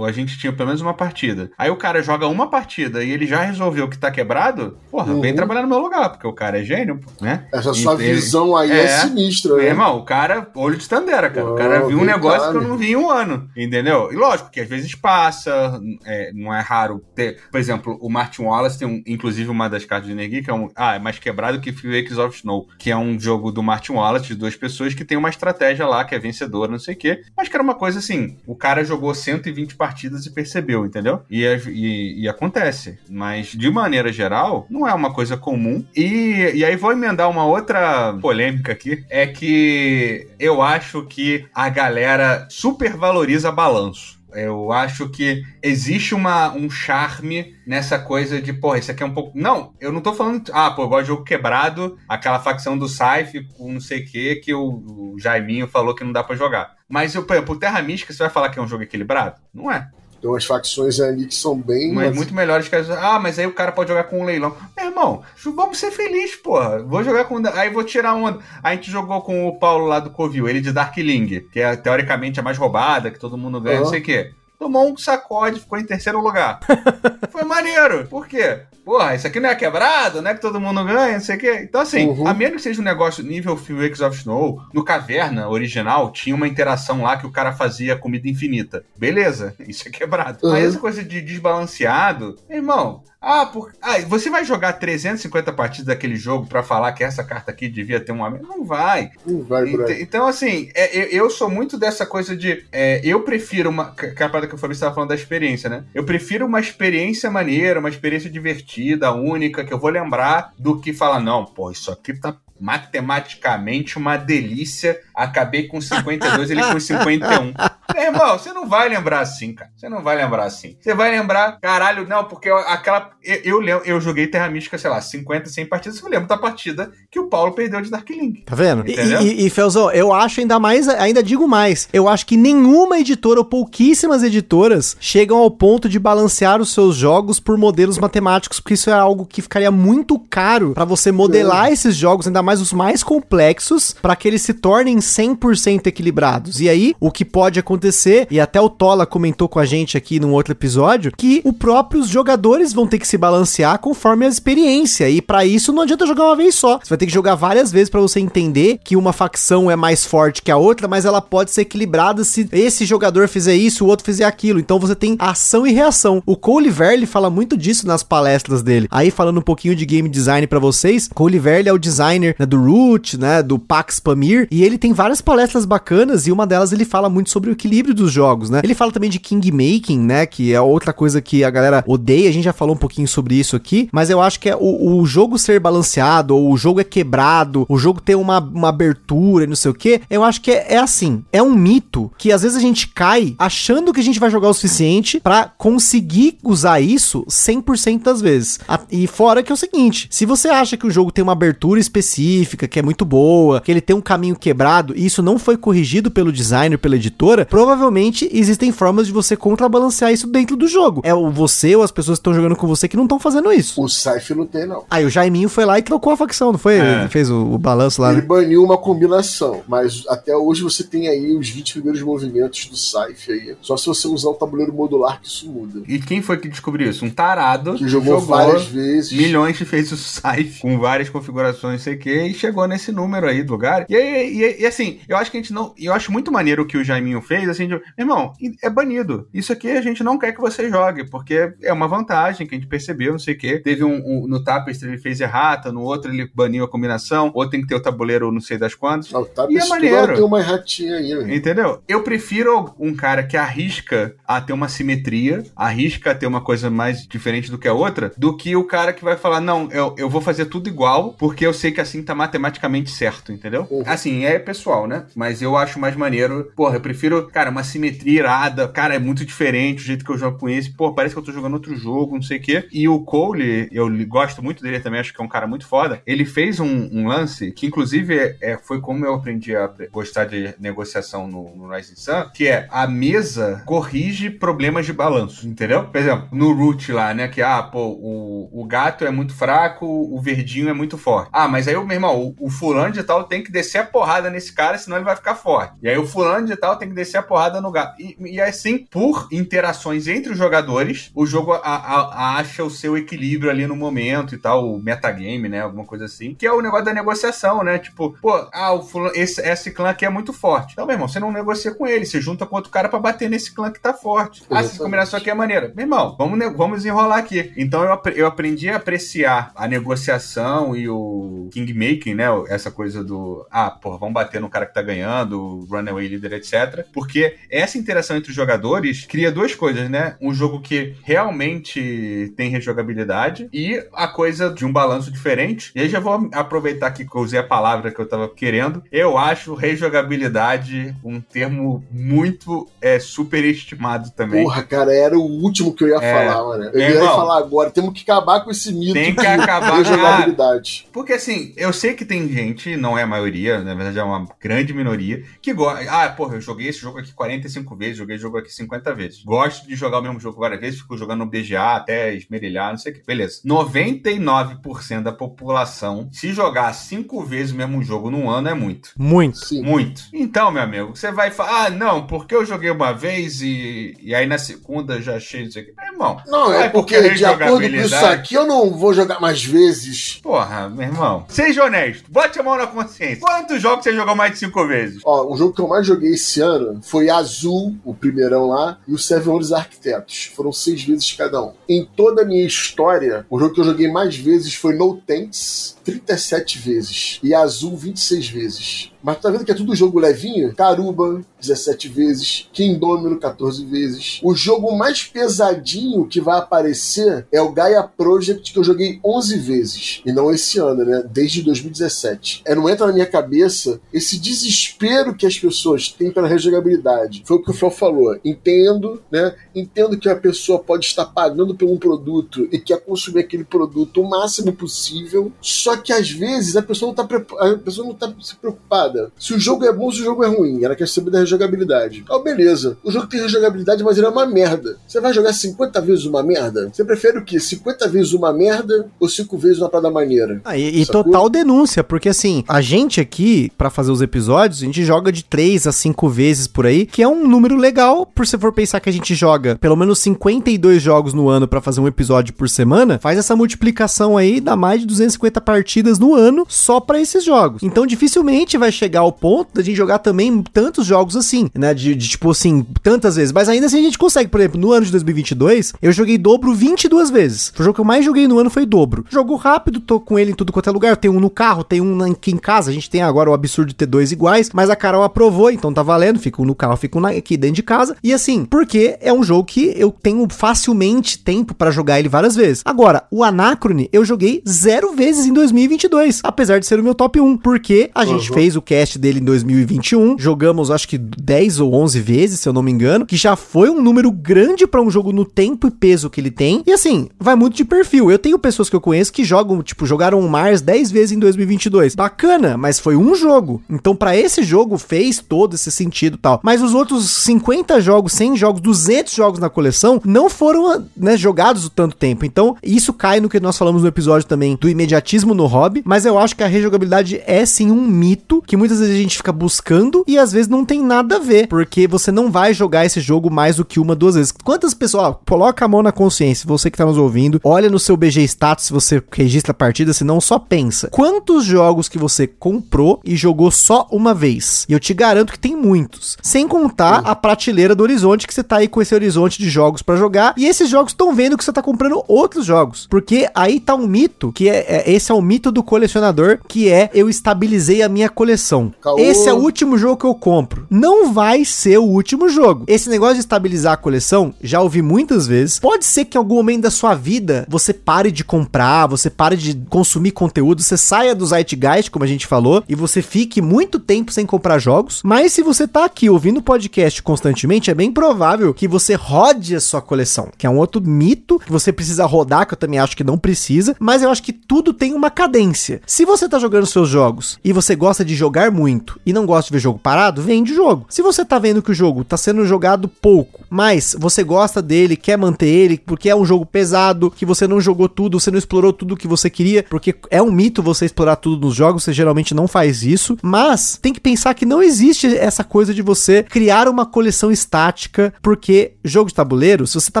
Speaker 2: a gente tinha pelo menos uma partida. Aí o cara joga uma partida e ele já resolveu que tá quebrado, porra, uhum. vem trabalhar no meu lugar, porque o cara é gênio, né?
Speaker 3: Essa sua visão aí é, é sinistra,
Speaker 2: né? irmão, o cara, olho de tandera, cara. Oh, o cara viu um negócio que eu não vi em um ano, entendeu? E lógico que às vezes passa, é, não é raro ter. Por exemplo, o Martin Wallace tem, um, inclusive, uma das cartas de energia que é um. Ah, é mais quebrado que Fakes of Snow, que é um jogo do Martin Wallace de duas pessoas que tem uma estratégia lá que é vencedora, não sei o quê. Mas que era uma coisa assim: o cara jogou 120 partidas e percebeu, entendeu? E, e, e acontece. Mas, de maneira geral, não é uma coisa comum. E, e aí vou emendar uma outra polêmica aqui, é que eu acho que a galera supervaloriza balanço. Eu acho que existe uma, um charme nessa coisa de, pô, isso aqui é um pouco. Não, eu não tô falando. Ah, pô, eu gosto de jogo quebrado, aquela facção do Saif com não sei o que, que o, o Jaiminho falou que não dá para jogar. Mas, eu, por exemplo, Terra Mística, você vai falar que é um jogo equilibrado? Não é.
Speaker 3: Tem umas facções ali que são bem.
Speaker 2: Mas, muito melhores que as. Ah, mas aí o cara pode jogar com um leilão. Meu irmão, vamos ser felizes, porra. Vou jogar com. Aí vou tirar uma. A gente jogou com o Paulo lá do Covil, ele de Darkling, que é teoricamente a mais roubada, que todo mundo ganha, uhum. não sei o quê tomou um sacode, ficou em terceiro lugar. Foi maneiro. Por quê? Porra, isso aqui não é quebrado, né? Que todo mundo ganha, não sei o quê. Então, assim, uhum. a menos que seja um negócio nível Phoenix of Snow, no Caverna original, tinha uma interação lá que o cara fazia comida infinita. Beleza, isso é quebrado. Uhum. Mas essa coisa de desbalanceado, irmão, ah, por... ah, você vai jogar 350 partidas daquele jogo para falar que essa carta aqui devia ter um Não vai.
Speaker 3: Não vai,
Speaker 2: Ent Então, assim, é, eu, eu, sou muito dessa coisa de. É, eu prefiro uma. Que a parada que eu falei, você estava falando da experiência, né? Eu prefiro uma experiência maneira, uma experiência divertida, única, que eu vou lembrar, do que falar, não, pô, isso aqui tá matematicamente uma delícia. Acabei com 52, ele com 51. Meu irmão, você não vai lembrar assim, cara. Você não vai lembrar assim. Você vai lembrar, caralho, não, porque aquela. Eu, eu, eu joguei Terra Mística, sei lá, 50, 100 partidas. Eu lembro da partida que o Paulo perdeu de Dark Link.
Speaker 1: Tá vendo? Entendeu? E, e, e Felzão, eu acho ainda mais, ainda digo mais. Eu acho que nenhuma editora ou pouquíssimas editoras chegam ao ponto de balancear os seus jogos por modelos matemáticos, porque isso é algo que ficaria muito caro para você modelar é. esses jogos, ainda mais os mais complexos, para que eles se tornem 100% equilibrados. E aí, o que pode acontecer acontecer, e até o Tola comentou com a gente aqui num outro episódio, que os próprios jogadores vão ter que se balancear conforme a experiência. E para isso não adianta jogar uma vez só. Você vai ter que jogar várias vezes para você entender que uma facção é mais forte que a outra, mas ela pode ser equilibrada se esse jogador fizer isso, o outro fizer aquilo. Então você tem ação e reação. O Cole Verle fala muito disso nas palestras dele. Aí falando um pouquinho de game design para vocês, Cole Verle é o designer né, do Root, né, do Pax Pamir, e ele tem várias palestras bacanas e uma delas ele fala muito sobre o equilíbrio equilíbrio dos jogos, né? Ele fala também de king making, né? Que é outra coisa que a galera odeia. A gente já falou um pouquinho sobre isso aqui, mas eu acho que é o, o jogo ser balanceado, ou o jogo é quebrado, o jogo tem uma, uma abertura e não sei o que. Eu acho que é, é, assim. É um mito que às vezes a gente cai achando que a gente vai jogar o suficiente para conseguir usar isso 100% das vezes. E fora que é o seguinte: se você acha que o jogo tem uma abertura específica, que é muito boa, que ele tem um caminho quebrado, e isso não foi corrigido pelo designer, pela editora, provavelmente existem formas de você contrabalancear isso dentro do jogo. É o você ou as pessoas que estão jogando com você que não estão fazendo isso.
Speaker 3: O Saif não tem, não.
Speaker 1: Aí o Jaiminho foi lá e trocou a facção, não foi? É. Ele fez o, o balanço lá.
Speaker 3: Ele né? baniu uma combinação, mas até hoje você tem aí os 20 primeiros movimentos do Saif aí. Só se você usar o tabuleiro modular que isso muda.
Speaker 2: E quem foi que descobriu isso? Um tarado
Speaker 3: que jogou, jogou várias vezes.
Speaker 2: Milhões de fez o Saif com várias configurações, sei que, e chegou nesse número aí do lugar. E, e, e, assim, eu acho que a gente não. Eu acho muito maneiro o que o Jaiminho fez, assim, de, irmão, é banido. Isso aqui a gente não quer que você jogue, porque é uma vantagem que a gente percebeu, não sei o quê. Teve um, um no Tapestry ele fez errata, no outro ele baniu a combinação, ou tem que ter o tabuleiro não sei das quantas.
Speaker 3: o e é maneiro. tem uma erratinha aí,
Speaker 2: né? Entendeu? Eu prefiro um cara que arrisca a ter uma simetria, arrisca a ter uma coisa mais diferente do que a outra, do que o cara que vai falar, não, eu, eu vou fazer tudo igual, porque eu sei que assim tá matematicamente certo, entendeu? Uhum. Assim, é pessoal, né? Mas eu acho mais maneiro, porra, eu prefiro, cara, uma simetria irada, cara, é muito diferente o jeito que eu jogo com esse, pô, parece que eu tô jogando outro jogo, não sei o quê. E o Cole, eu gosto muito dele também, acho que é um cara muito foda. Ele fez um, um lance que, inclusive, é, é, foi como eu aprendi a gostar de negociação no, no Rising Sun, que é a mesa corrige problemas de balanço, entendeu? Por exemplo, no Root lá, né, que, ah, pô, o, o gato é muito fraco, o verdinho é muito forte. Ah, mas aí, meu irmão, o, o fulano de tal tem que descer a porrada nesse cara, senão ele vai ficar forte. E aí o fulano de tal tem que descer a porrada no gato. E, e assim, por interações entre os jogadores, o jogo a, a, acha o seu equilíbrio ali no momento e tal, o metagame, né? Alguma coisa assim. Que é o negócio da negociação, né? Tipo, pô, ah, o fulano, esse, esse clã aqui é muito forte. Então, meu irmão, você não negocia com ele, você junta com outro cara para bater nesse clã que tá forte. Ah, essa combinação aqui é maneira. Meu irmão, vamos, vamos enrolar aqui. Então eu, eu aprendi a apreciar a negociação e o kingmaking, né? Essa coisa do, ah, porra, vamos bater no cara que tá ganhando, runaway leader, etc. Porque essa interação entre os jogadores cria duas coisas, né? Um jogo que realmente tem rejogabilidade e a coisa de um balanço diferente. E aí já vou aproveitar aqui que eu usei a palavra que eu tava querendo. Eu acho rejogabilidade um termo muito é, superestimado também.
Speaker 3: Porra, cara, era o último que eu ia é, falar, mano. Eu é, ia irmão, falar agora. Temos que acabar com esse mito.
Speaker 2: Tem que acabar com rejogabilidade. Porque assim, eu sei que tem gente, não é a maioria, na verdade é uma grande minoria, que gosta. Ah, porra, eu joguei esse jogo aqui 45 vezes, joguei jogo aqui 50 vezes. Gosto de jogar o mesmo jogo várias vezes, fico jogando no BGA até esmerilhar, não sei o que. Beleza. 99% da população, se jogar cinco vezes o mesmo jogo num ano, é muito.
Speaker 1: Muito.
Speaker 2: Sim. Muito. Então, meu amigo, você vai falar, ah, não, porque eu joguei uma vez e, e aí na segunda já achei isso aqui. Meu irmão.
Speaker 3: Não, é porque, porque de acordo com isso aqui, eu não vou jogar mais vezes.
Speaker 2: Porra, meu irmão. Seja honesto, bote a mão na consciência. Quantos jogos você jogou mais de cinco vezes?
Speaker 3: Ó, o jogo que eu mais joguei esse ano foi Azul, o primeirão lá, e o Wonders Arquitetos. Foram seis vezes cada um. Em toda a minha história, o jogo que eu joguei mais vezes foi No Tanks, 37 vezes. E Azul, 26 vezes. Mas tá vendo que é tudo jogo levinho? Caruba, 17 vezes. Kingdomino, 14 vezes. O jogo mais pesadinho que vai aparecer é o Gaia Project, que eu joguei 11 vezes. E não esse ano, né? Desde 2017. É, não entra na minha cabeça esse desespero que as pessoas têm pela rejogabilidade. Foi o que o Fel falou. Entendo, né? Entendo que a pessoa pode estar pagando por um produto e quer consumir aquele produto o máximo possível. Só que às vezes a pessoa não tá, a pessoa não tá se preocupada se o jogo é bom, se o jogo é ruim. Ela quer saber da rejogabilidade. Oh, beleza. O jogo tem rejogabilidade, mas ele é uma merda. Você vai jogar 50 vezes uma merda? Você prefere o quê? 50 vezes uma merda ou 5 vezes uma parada maneira?
Speaker 1: Ah, e, e total denúncia, porque assim, a gente aqui, para fazer os episódios, a gente joga de 3 a 5 vezes por aí, que é um número legal, por se for pensar que a gente joga pelo menos 52 jogos no ano para fazer um episódio por semana, faz essa multiplicação aí, dá mais de 250 partidas no ano só para esses jogos. Então dificilmente vai chegar ao ponto da gente jogar também tantos jogos assim, né? De, de, tipo assim, tantas vezes. Mas ainda assim a gente consegue, por exemplo, no ano de 2022, eu joguei dobro 22 vezes. O jogo que eu mais joguei no ano foi dobro. Jogo rápido, tô com ele em tudo quanto é lugar. Tem um no carro, tem um aqui em casa. A gente tem agora o absurdo de ter dois iguais, mas a Carol aprovou, então tá valendo. Fico no carro, fico aqui dentro de casa. E assim, porque é um jogo que eu tenho facilmente tempo para jogar ele várias vezes. Agora, o Anacrone eu joguei zero vezes em 2022, apesar de ser o meu top 1, porque a gente uhum. fez o dele em 2021. Jogamos acho que 10 ou 11 vezes, se eu não me engano, que já foi um número grande para um jogo no tempo e peso que ele tem. E assim, vai muito de perfil. Eu tenho pessoas que eu conheço que jogam, tipo, jogaram o Mars 10 vezes em 2022. Bacana, mas foi um jogo. Então, para esse jogo fez todo esse sentido, tal. Mas os outros 50 jogos, 100 jogos, 200 jogos na coleção não foram, né, jogados o tanto tempo. Então, isso cai no que nós falamos no episódio também do imediatismo no hobby, mas eu acho que a rejogabilidade é sim um mito que muitas vezes a gente fica buscando e às vezes não tem nada a ver, porque você não vai jogar esse jogo mais do que uma, duas vezes. Quantas pessoas, ó, coloca a mão na consciência, você que tá nos ouvindo, olha no seu BG Status se você registra a partida, se não só pensa. Quantos jogos que você comprou e jogou só uma vez. E eu te garanto que tem muitos. Sem contar a prateleira do horizonte, que você tá aí com esse horizonte de jogos pra jogar. E esses jogos estão vendo que você tá comprando outros jogos. Porque aí tá um mito, que é, é- esse é o mito do colecionador, que é eu estabilizei a minha coleção.
Speaker 3: Caô.
Speaker 1: Esse é o último jogo que eu compro. Não vai ser o último jogo. Esse negócio de estabilizar a coleção, já ouvi muitas vezes. Pode ser que em algum momento da sua vida você pare de comprar, você pare de consumir conteúdo, você saia do Zeitgeist, como a gente falou, e você fique muito tempo sem comprar jogos. Mas se você tá aqui ouvindo podcast constantemente, é bem provável que você rode a sua coleção, que é um outro mito que você precisa rodar, que eu também acho que não precisa, mas eu acho que tudo tem uma cadência. Se você tá jogando seus jogos e você gosta de jogar muito e não gosta de ver jogo parado, vende o jogo. Se você tá vendo que o jogo tá sendo jogado pouco, mas você gosta dele, quer manter ele, porque é um jogo pesado, que você não jogou tudo, você não explorou tudo que você queria, porque é um mito você explorar tudo nos jogos, você geralmente não faz isso, mas tem que pensar que não existe essa coisa de você criar uma coleção estática, porque jogo de tabuleiro, se você tá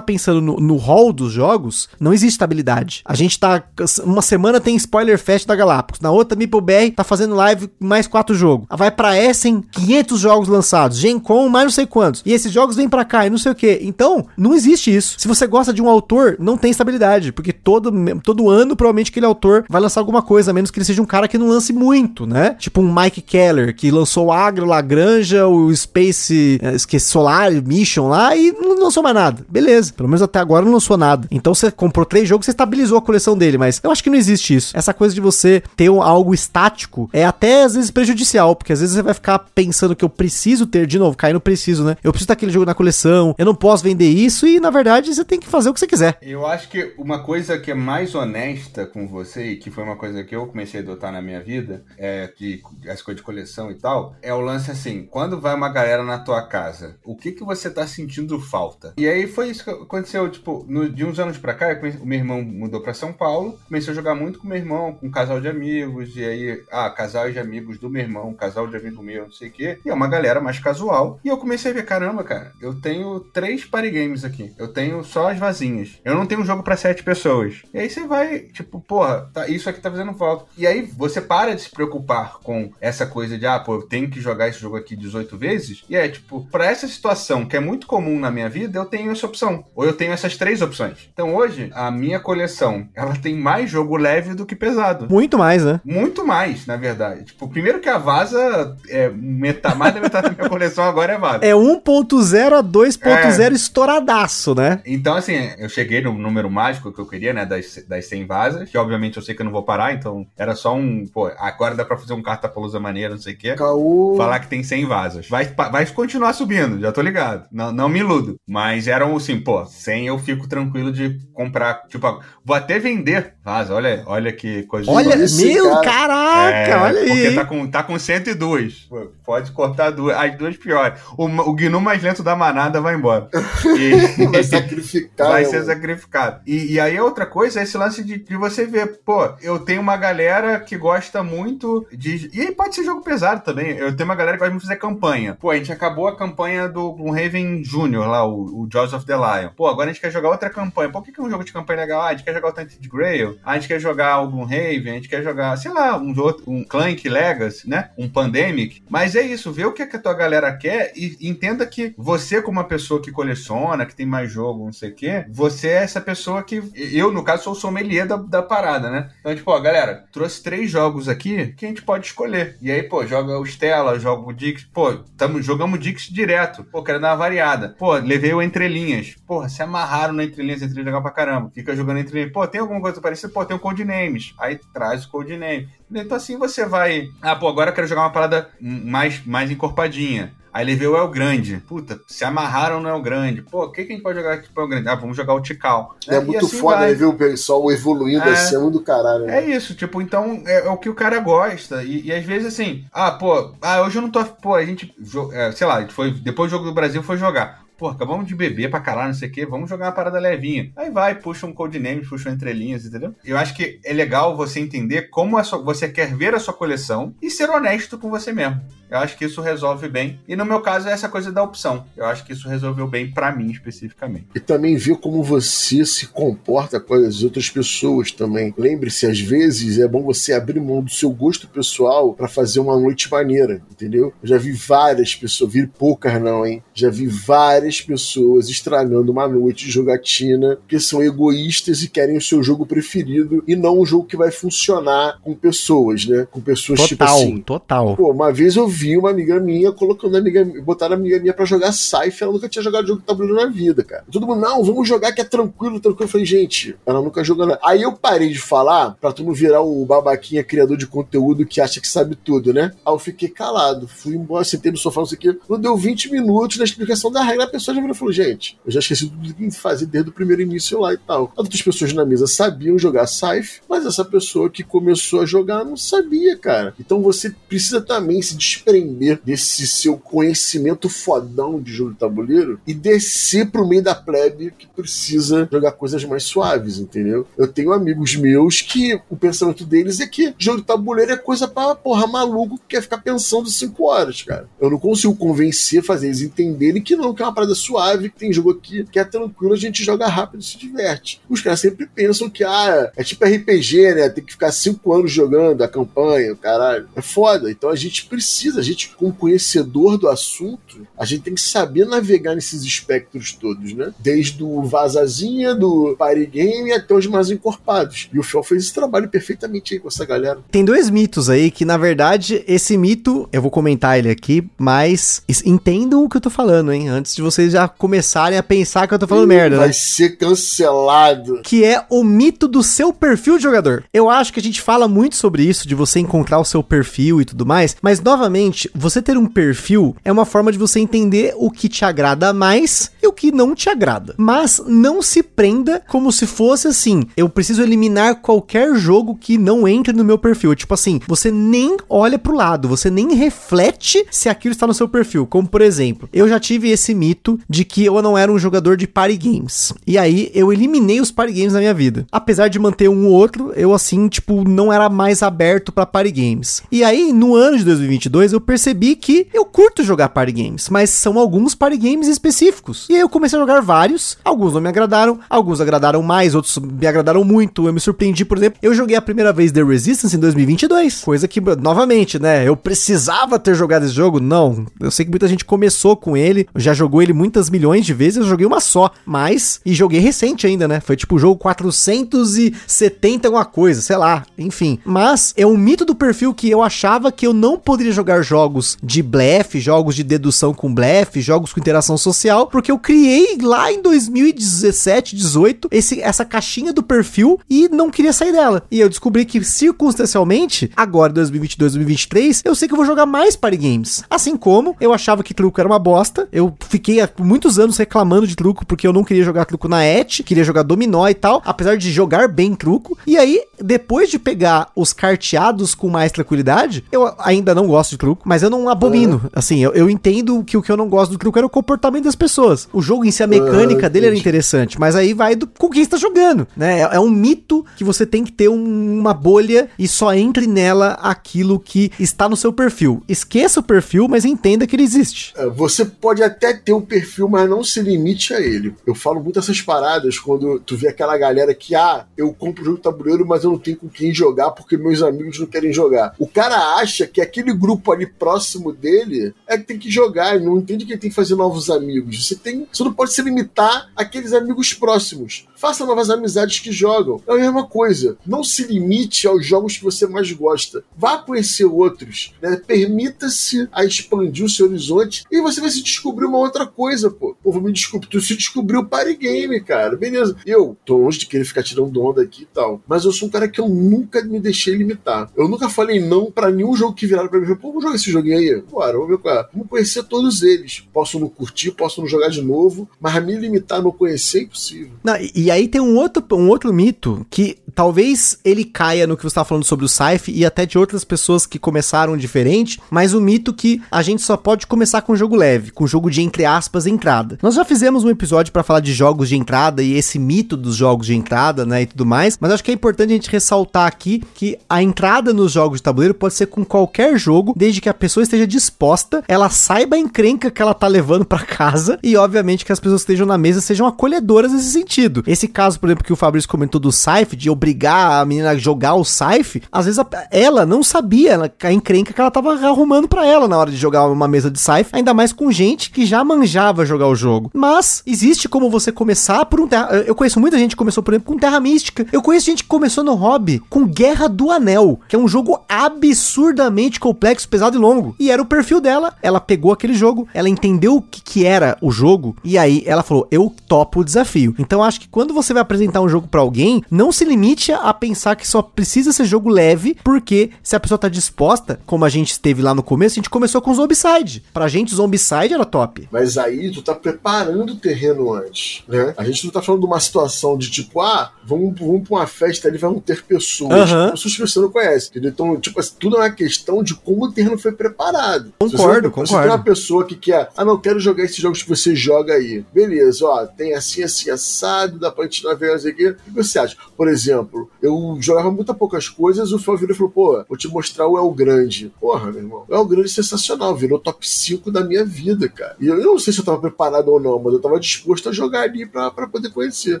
Speaker 1: pensando no, no hall dos jogos, não existe estabilidade. A gente tá. Uma semana tem Spoiler Fest da Galápagos, na outra MeepleBR tá fazendo live mais quatro jogos. Vai pra Essen, 500 jogos lançados, Gen Con, mais não sei quantos. E esses jogos vêm pra cá e não sei o que. Então, não existe isso. Se você gosta de um autor, não tem estabilidade, porque todo, todo ano, provavelmente, aquele autor vai lançar alguma coisa, a menos que ele seja um cara que não lance muito, né? Tipo um Mike Keller, que lançou o Agro, Lagranja, o Space, eh, esqueci, Solar Mission lá e não lançou mais nada. Beleza, pelo menos até agora não lançou nada. Então você comprou três jogos, você estabilizou a coleção dele, mas eu acho que não existe isso. Essa coisa de você ter algo estático é até às vezes prejudicial, porque às vezes você vai ficar pensando que eu preciso ter, de novo, cair no preciso, né? Eu preciso daquele jogo na coleção, eu não posso vender isso e na verdade você tem que fazer o que você quiser.
Speaker 2: Eu acho que uma coisa que é mais honesta com você, e que foi uma coisa que eu comecei a adotar na minha vida, é que as coisas de coleção e tal, é o lance assim, quando vai uma galera na tua casa, o que que você tá sentindo falta? E aí foi isso que aconteceu, tipo, no- de uns anos pra cá, o meu irmão mudou pra São Paulo, comecei a jogar muito com meu irmão, com um casal de amigos, e aí, ah, casal de amigos do meu irmão, casal de amigo meu, não sei o quê, e é uma galera mais casual, e eu comecei a ver, caramba, cara, eu tenho três party games aqui, eu tenho só as vazinhas, eu não tenho um jogo pra sete pessoas. E aí você vai, tipo, porra, tá, isso aqui tá fazendo falta. E aí você para de se preocupar com essa coisa de, ah, pô, eu tenho que jogar esse jogo aqui 18 vezes, e é, tipo, pra essa situação que é muito comum na minha vida, eu tenho essa opção, ou eu tenho essas três opções. Então hoje, a minha coleção, ela tem mais jogo leve do que pesado.
Speaker 1: Muito mais, né?
Speaker 2: Muito mais, na verdade. Tipo, primeiro que a vaza é meta, mais da metade da minha coleção agora é vaza.
Speaker 1: É 1.0 a 2.0 estouradaço, né?
Speaker 2: Então, assim, eu cheguei no número mágico que eu queria, né? Das, das 100 vasas, que obviamente eu sei que eu não vou parar, então era só um. Pô, agora dá pra fazer um cartapolusa maneira, não sei o quê.
Speaker 3: Caô.
Speaker 2: Falar que tem 100 vasas. Vai, vai continuar subindo, já tô ligado. Não, não me iludo. Mas eram assim, pô, 100 eu fico tranquilo de comprar. Tipo, vou até vender vaza. Olha, olha que coisa
Speaker 1: Olha,
Speaker 3: isso,
Speaker 1: meu,
Speaker 3: cara.
Speaker 1: caraca,
Speaker 2: é,
Speaker 1: olha aí.
Speaker 2: Porque tá com, tá com 102. Pô, Pode cortar duas. As duas piores. O, o gnu mais lento da manada vai embora. E-
Speaker 3: Vai sacrificar.
Speaker 2: vai
Speaker 3: né,
Speaker 2: ser
Speaker 3: mano?
Speaker 2: sacrificado. E, e aí outra coisa é esse lance de, de você ver, pô, eu tenho uma galera que gosta muito de. E aí pode ser jogo pesado também. Eu tenho uma galera que gosta muito de fazer campanha. Pô, a gente acabou a campanha do Gloomhaven Jr. lá, o, o Jaws of the Lion. Pô, agora a gente quer jogar outra campanha. Pô, o que que é um jogo de campanha legal? Ah, a gente quer jogar o Tainted Grail. A gente quer jogar o Gloomhaven. A gente quer jogar, sei lá, um, um Clank Legacy, né? Um Pandemic. Mas é isso, vê o que, é que a tua galera quer e entenda que você, como uma pessoa que coleciona, que tem mais jogo, não sei o quê, você é essa pessoa que. Eu, no caso, sou o sommelier da, da parada, né? Então, tipo, ó, galera, trouxe três jogos aqui que a gente pode escolher. E aí, pô, joga o Stella, joga o Dix. Pô, tamo, jogamos o Dix direto. Pô, quero dar uma variada. Pô, levei o Entre Linhas. Porra, se amarraram no Entre Linhas, Entre Linhas é legal pra caramba. Fica jogando Entre Linhas. Pô, tem alguma coisa parecida? Pô, tem o Codenames. Aí traz o Codename. Então assim você vai. Ah, pô, agora eu quero jogar uma parada mais, mais encorpadinha. Aí levei o El Grande. Puta, se amarraram no El Grande. Pô, o que, que a gente pode jogar aqui pro El Grande? Ah, vamos jogar o Tikal.
Speaker 3: É,
Speaker 2: E
Speaker 3: muito
Speaker 2: assim
Speaker 3: foda,
Speaker 2: vai.
Speaker 3: né? Ver o pessoal evoluindo
Speaker 2: É.
Speaker 3: assim, é do caralho. né?
Speaker 2: É isso, tipo, então é, é o que o cara gosta. E, e às vezes assim, ah, pô, ah, hoje eu não tô. Pô, a gente. é, sei lá, foi, depois do jogo do Brasil foi jogar. Pô, acabamos de beber pra caralho, não sei o quê, vamos jogar uma parada levinha. Aí vai, puxa um codename, puxa um entrelinhas, entendeu? Eu acho que é legal você entender como sua, você quer ver a sua coleção e ser honesto com você mesmo. Eu acho que isso resolve bem. E no meu caso é essa coisa da opção. Eu acho que isso resolveu bem para mim especificamente.
Speaker 3: E também ver como você se comporta com as outras pessoas também. Lembre-se, às vezes é bom você abrir mão do seu gosto pessoal para fazer uma noite maneira, entendeu? Eu já vi várias pessoas, vi poucas não, hein? Já vi várias pessoas estragando uma noite de jogatina porque são egoístas e querem o seu jogo preferido e não um jogo que vai funcionar com pessoas, né? Com pessoas
Speaker 1: total,
Speaker 3: tipo assim.
Speaker 1: Total.
Speaker 3: Pô, uma vez eu vi uma amiga minha colocando a amiga, botaram a amiga minha pra jogar Scythe, ela nunca tinha jogado jogo de tabuleiro na vida, cara. Todo mundo, não, vamos jogar que é tranquilo, tranquilo. Eu falei, gente, ela nunca jogou nada. Aí eu parei de falar pra tu não virar o babaquinha criador de conteúdo que acha que sabe tudo, né? Aí eu fiquei calado, fui embora, sentei no sofá, não sei o quê. Quando deu 20 minutos na explicação da regra, pessoa já virou e falou, gente, eu já esqueci tudo que fazer desde o primeiro início lá e tal. As outras pessoas na mesa sabiam jogar Scythe, mas essa pessoa que começou a jogar não sabia, cara. Então você precisa também se desprender desse esse seu conhecimento fodão de jogo de tabuleiro e descer pro meio da plebe que precisa jogar coisas mais suaves, entendeu? Eu tenho amigos meus que o pensamento deles é que jogo de tabuleiro é coisa pra, porra, maluco que quer ficar pensando cinco horas, cara. Eu não consigo convencer, fazer eles entenderem que não, que é uma parada suave, que tem jogo aqui que é tranquilo, a gente joga rápido e se diverte. Os caras sempre pensam que, ah, é tipo RPG, né? Tem que ficar cinco anos jogando a campanha, caralho. É foda. Então a gente precisa, a gente com conhecimento conhecedor do assunto, a gente tem que saber navegar nesses espectros todos, né? Desde o vazazinha, do party game até os mais encorpados. E o Fel fez esse trabalho perfeitamente aí com essa galera.
Speaker 1: Tem dois mitos aí que, na verdade, esse mito, eu vou comentar ele aqui, mas entendam o que eu tô falando, hein? Antes de vocês já começarem a pensar que eu tô falando Ih, merda.
Speaker 3: Vai né? ser cancelado.
Speaker 1: Que é o mito do seu perfil de jogador. Eu acho que a gente fala muito sobre isso, de você encontrar o seu perfil e tudo mais, mas novamente, você ter um perfil é uma forma de você entender o que te agrada mais e o que não te agrada. Mas não se prenda como se fosse assim: eu preciso eliminar qualquer jogo que não entre no meu perfil. Tipo assim, você nem olha pro lado, você nem reflete se aquilo está no seu perfil. Como por exemplo, eu já tive esse mito de que eu não era um jogador de party games. E aí eu eliminei os party games na minha vida. Apesar de manter um ou outro, eu assim, tipo, não era mais aberto para party games. E aí, no ano de 2022, eu percebi que eu curto jogar party games, mas são alguns party games específicos. E aí eu comecei a jogar vários, alguns não me agradaram, alguns agradaram mais, outros me agradaram muito. Eu me surpreendi, por exemplo, eu joguei a primeira vez The Resistance em 2022, coisa que, novamente, né, eu precisava ter jogado esse jogo? Não. Eu sei que muita gente começou com ele, já jogou ele muitas milhões de vezes, eu joguei uma só, mas, e joguei recente ainda, né? Foi tipo o jogo 470 alguma coisa, sei lá, enfim. Mas é um mito do perfil que eu achava que eu não poderia jogar jogos de blefe, jogos de dedução com blefe, jogos com interação social, porque eu criei lá em 2017, 18, esse, essa caixinha do perfil e não queria sair dela. E eu descobri que circunstancialmente, agora em 2022, 2023, eu sei que eu vou jogar mais party games. Assim como eu achava que truco era uma bosta, eu fiquei há muitos anos reclamando de truco porque eu não queria jogar truco na et, queria jogar dominó e tal, apesar de jogar bem truco. E aí, depois de pegar os carteados com mais tranquilidade, eu ainda não gosto de truco, mas eu não abomino genuíno. Assim, eu, eu entendo que o que eu não gosto do truco era o comportamento das pessoas. O jogo em si, a mecânica uh, dele era interessante, mas aí vai do com quem está jogando, né? É, é, um mito que você tem que ter um, uma bolha e só entre nela aquilo que está no seu perfil. Esqueça o perfil, mas entenda que ele existe.
Speaker 3: É, você pode até ter um perfil, mas não se limite a ele. Eu falo muito essas paradas quando tu vê aquela galera que, ah, eu compro o jogo tabuleiro, mas eu não tenho com quem jogar porque meus amigos não querem jogar. O cara acha que aquele grupo ali próximo dele dele é que tem que jogar, ele não entende que ele tem que fazer novos amigos. Você tem, você não pode se limitar àqueles amigos próximos. Faça novas amizades que jogam. É a mesma coisa. Não se limite aos jogos que você mais gosta. Vá conhecer outros. Né? Permita-se a expandir o seu horizonte e você vai se descobrir uma outra coisa, pô. Pô, me desculpe, tu se descobriu o party game, cara. Beleza. Eu tô longe de querer ficar tirando onda aqui e tal. Mas eu sou um cara que eu nunca me deixei limitar. Eu nunca falei não para nenhum jogo que viraram pra mim. Pô, vamos jogar esse joguinho aí. Bora, vamos ver qual é. Vamos conhecer todos eles. Posso não curtir, posso não jogar de novo, mas me limitar não conhecer é impossível.
Speaker 1: Não, e aí tem um outro, um outro mito que talvez ele caia no que você estava falando sobre o Saif e até de outras pessoas que começaram diferente, mas o mito que a gente só pode começar com jogo leve, com jogo de entre aspas entrada. Nós já fizemos um episódio para falar de jogos de entrada e esse mito dos jogos de entrada, né, e tudo mais, mas acho que é importante a gente ressaltar aqui que a entrada nos jogos de tabuleiro pode ser com qualquer jogo, desde que a pessoa esteja disposta, ela saiba a encrenca que ela tá levando para casa e obviamente que as pessoas que estejam na mesa sejam acolhedoras nesse sentido. Esse caso, por exemplo, que o Fabrício comentou do Saif, de obrigar a menina a jogar o Saif, às vezes a, ela não sabia ela, a encrenca que ela tava arrumando para ela na hora de jogar uma mesa de Saif, ainda mais com gente que já manjava jogar o jogo. Mas existe como você começar por um terra... Eu conheço muita gente que começou, por exemplo, com Terra Mística. Eu conheço gente que começou no hobby com Guerra do Anel, que é um jogo absurdamente complexo, pesado e longo. E era o perfil dela. Ela pegou aquele jogo, ela entendeu o que, que era o jogo, e aí ela falou: Eu topo o desafio. Então acho que quando você vai apresentar um jogo para alguém, não se limite a pensar que só precisa ser jogo leve, porque se a pessoa tá disposta, como a gente esteve lá no começo, a gente começou com Zombicide. Pra gente, Zombicide era top.
Speaker 3: Mas aí tu tá preparando o terreno antes, né? A gente não tá falando de uma situação de tipo, ah, vamos, vamos pra uma festa ali, vamos ter pessoas,
Speaker 1: Aham.
Speaker 3: pessoas que você não conhece, entendeu? Então, tipo, assim, tudo é uma questão de como o terreno foi preparado.
Speaker 1: Concordo,
Speaker 3: Se você, Se
Speaker 1: concordo.
Speaker 3: tem uma pessoa que quer, ah, não, quero jogar esses jogos que você joga aí. Beleza, ó, tem assim, assim, assado, dá pra gente navegar, não sei o quê. O que você acha? Por exemplo, eu jogava muito poucas coisas, o Fel virou e falou, pô, vou te mostrar o El Grande. Porra, meu irmão, o El Grande é sensacional, virou top 5 da minha vida, cara. E eu, eu não sei se eu tava preparado ou não, mas eu tava disposto a jogar ali pra, pra poder conhecer.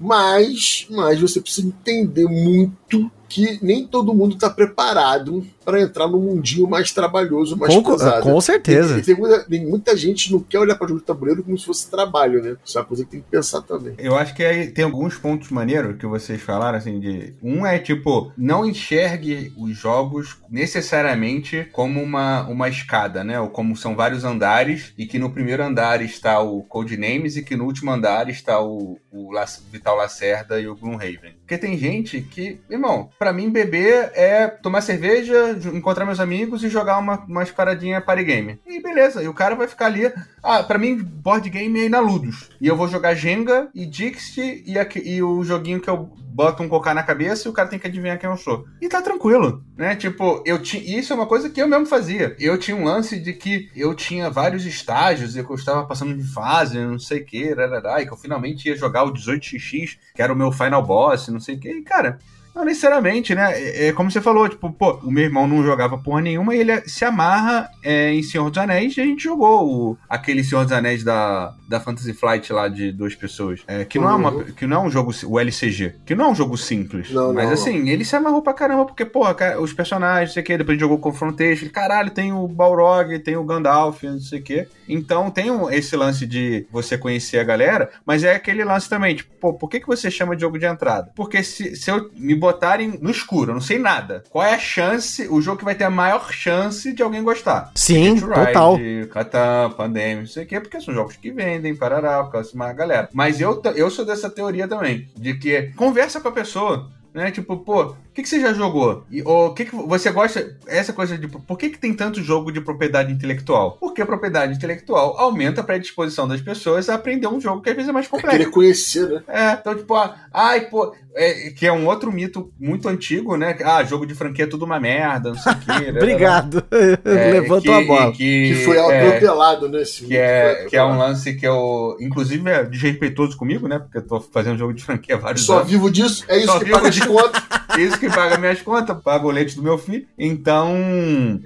Speaker 3: Mas, mas você precisa entender muito que nem todo mundo tá preparado para entrar no mundinho mais trabalhoso, mais
Speaker 1: Com,
Speaker 3: pesado.
Speaker 1: com certeza.
Speaker 3: E tem, muita, tem muita gente que não quer olhar para jogo de tabuleiro como se fosse trabalho, né? Isso é uma coisa que tem que pensar também.
Speaker 2: Eu acho que aí tem alguns pontos maneiros que vocês falaram, assim, de. Um é tipo, não enxergue os jogos necessariamente como uma, uma escada, né? Ou como são vários andares, e que no primeiro andar está o Codenames e que no último andar está o, o Vital Lacerda e o Gloomhaven. Porque tem gente que, irmão, pra mim beber é tomar cerveja, encontrar meus amigos e jogar uma, umas paradinhas party game. E beleza, e o cara vai ficar ali. Ah, pra mim, board game é ir na Ludus. E eu vou jogar Jenga e Dixit e, e o joguinho que eu boto um cocá na cabeça e o cara tem que adivinhar quem eu sou. E tá tranquilo, né? Tipo, eu tinha. Isso é uma coisa que eu mesmo fazia. Eu tinha um lance de que eu tinha vários estágios e que eu estava passando de fase, não sei o que, e que eu finalmente ia jogar o 18xx, que era o meu final boss, não sei o que. E, cara. Não necessariamente, né? É, é como você falou, tipo, pô, o meu irmão não jogava porra nenhuma e ele se amarra é, em Senhor dos Anéis e a gente jogou o- aquele Senhor dos Anéis da, da Fantasy Flight lá de duas pessoas. É, que, não é uma, que não é um jogo, o LCG, que não é um jogo simples.
Speaker 3: Não,
Speaker 2: mas
Speaker 3: não,
Speaker 2: assim, ele se amarrou pra caramba, porque, porra, cara, os personagens, não sei o que, depois a gente jogou o Confrontation, caralho, tem o Balrog, tem o Gandalf, não sei o que. Então tem um- esse lance de você conhecer a galera, mas é aquele lance também, tipo, pô, por que, que você chama de jogo de entrada? Porque se, se eu me botarem no escuro, eu não sei nada, qual é a chance, o jogo que vai ter a maior chance de alguém gostar?
Speaker 1: Sim,
Speaker 2: to
Speaker 1: total.
Speaker 2: Ride, Catan, Pandemic, não sei o quê, porque são jogos que vendem, parará, por causa de uma galera. Mas eu, eu sou dessa teoria também, de que conversa com a pessoa, né? Tipo, pô, que, que você já jogou? E, ou o que, que você gosta? Essa coisa de por que, que tem tanto jogo de propriedade intelectual? Porque a propriedade intelectual aumenta a predisposição das pessoas a aprender um jogo que às vezes é mais
Speaker 3: É
Speaker 2: complexo.
Speaker 3: querer conhecer, né?
Speaker 2: É, então, tipo, ah, ai, pô, é, que é um outro mito muito antigo, né? Ah, jogo de franquia é tudo uma merda, não sei o quê.
Speaker 1: Obrigado.
Speaker 2: É,
Speaker 1: Levantou
Speaker 2: que-
Speaker 1: a bola.
Speaker 2: Que,
Speaker 3: Que foi
Speaker 2: é,
Speaker 3: atropelado, né? esse
Speaker 2: que é, que é um lance que eu, inclusive, é desrespeitoso comigo, né? Porque eu tô fazendo jogo de franquia há vários
Speaker 3: Só
Speaker 2: anos.
Speaker 3: vivo disso? É isso
Speaker 2: Só
Speaker 3: que
Speaker 2: vivo
Speaker 3: paga de conta?
Speaker 2: Isso que paga minhas contas, paga o leite do meu filho. Então,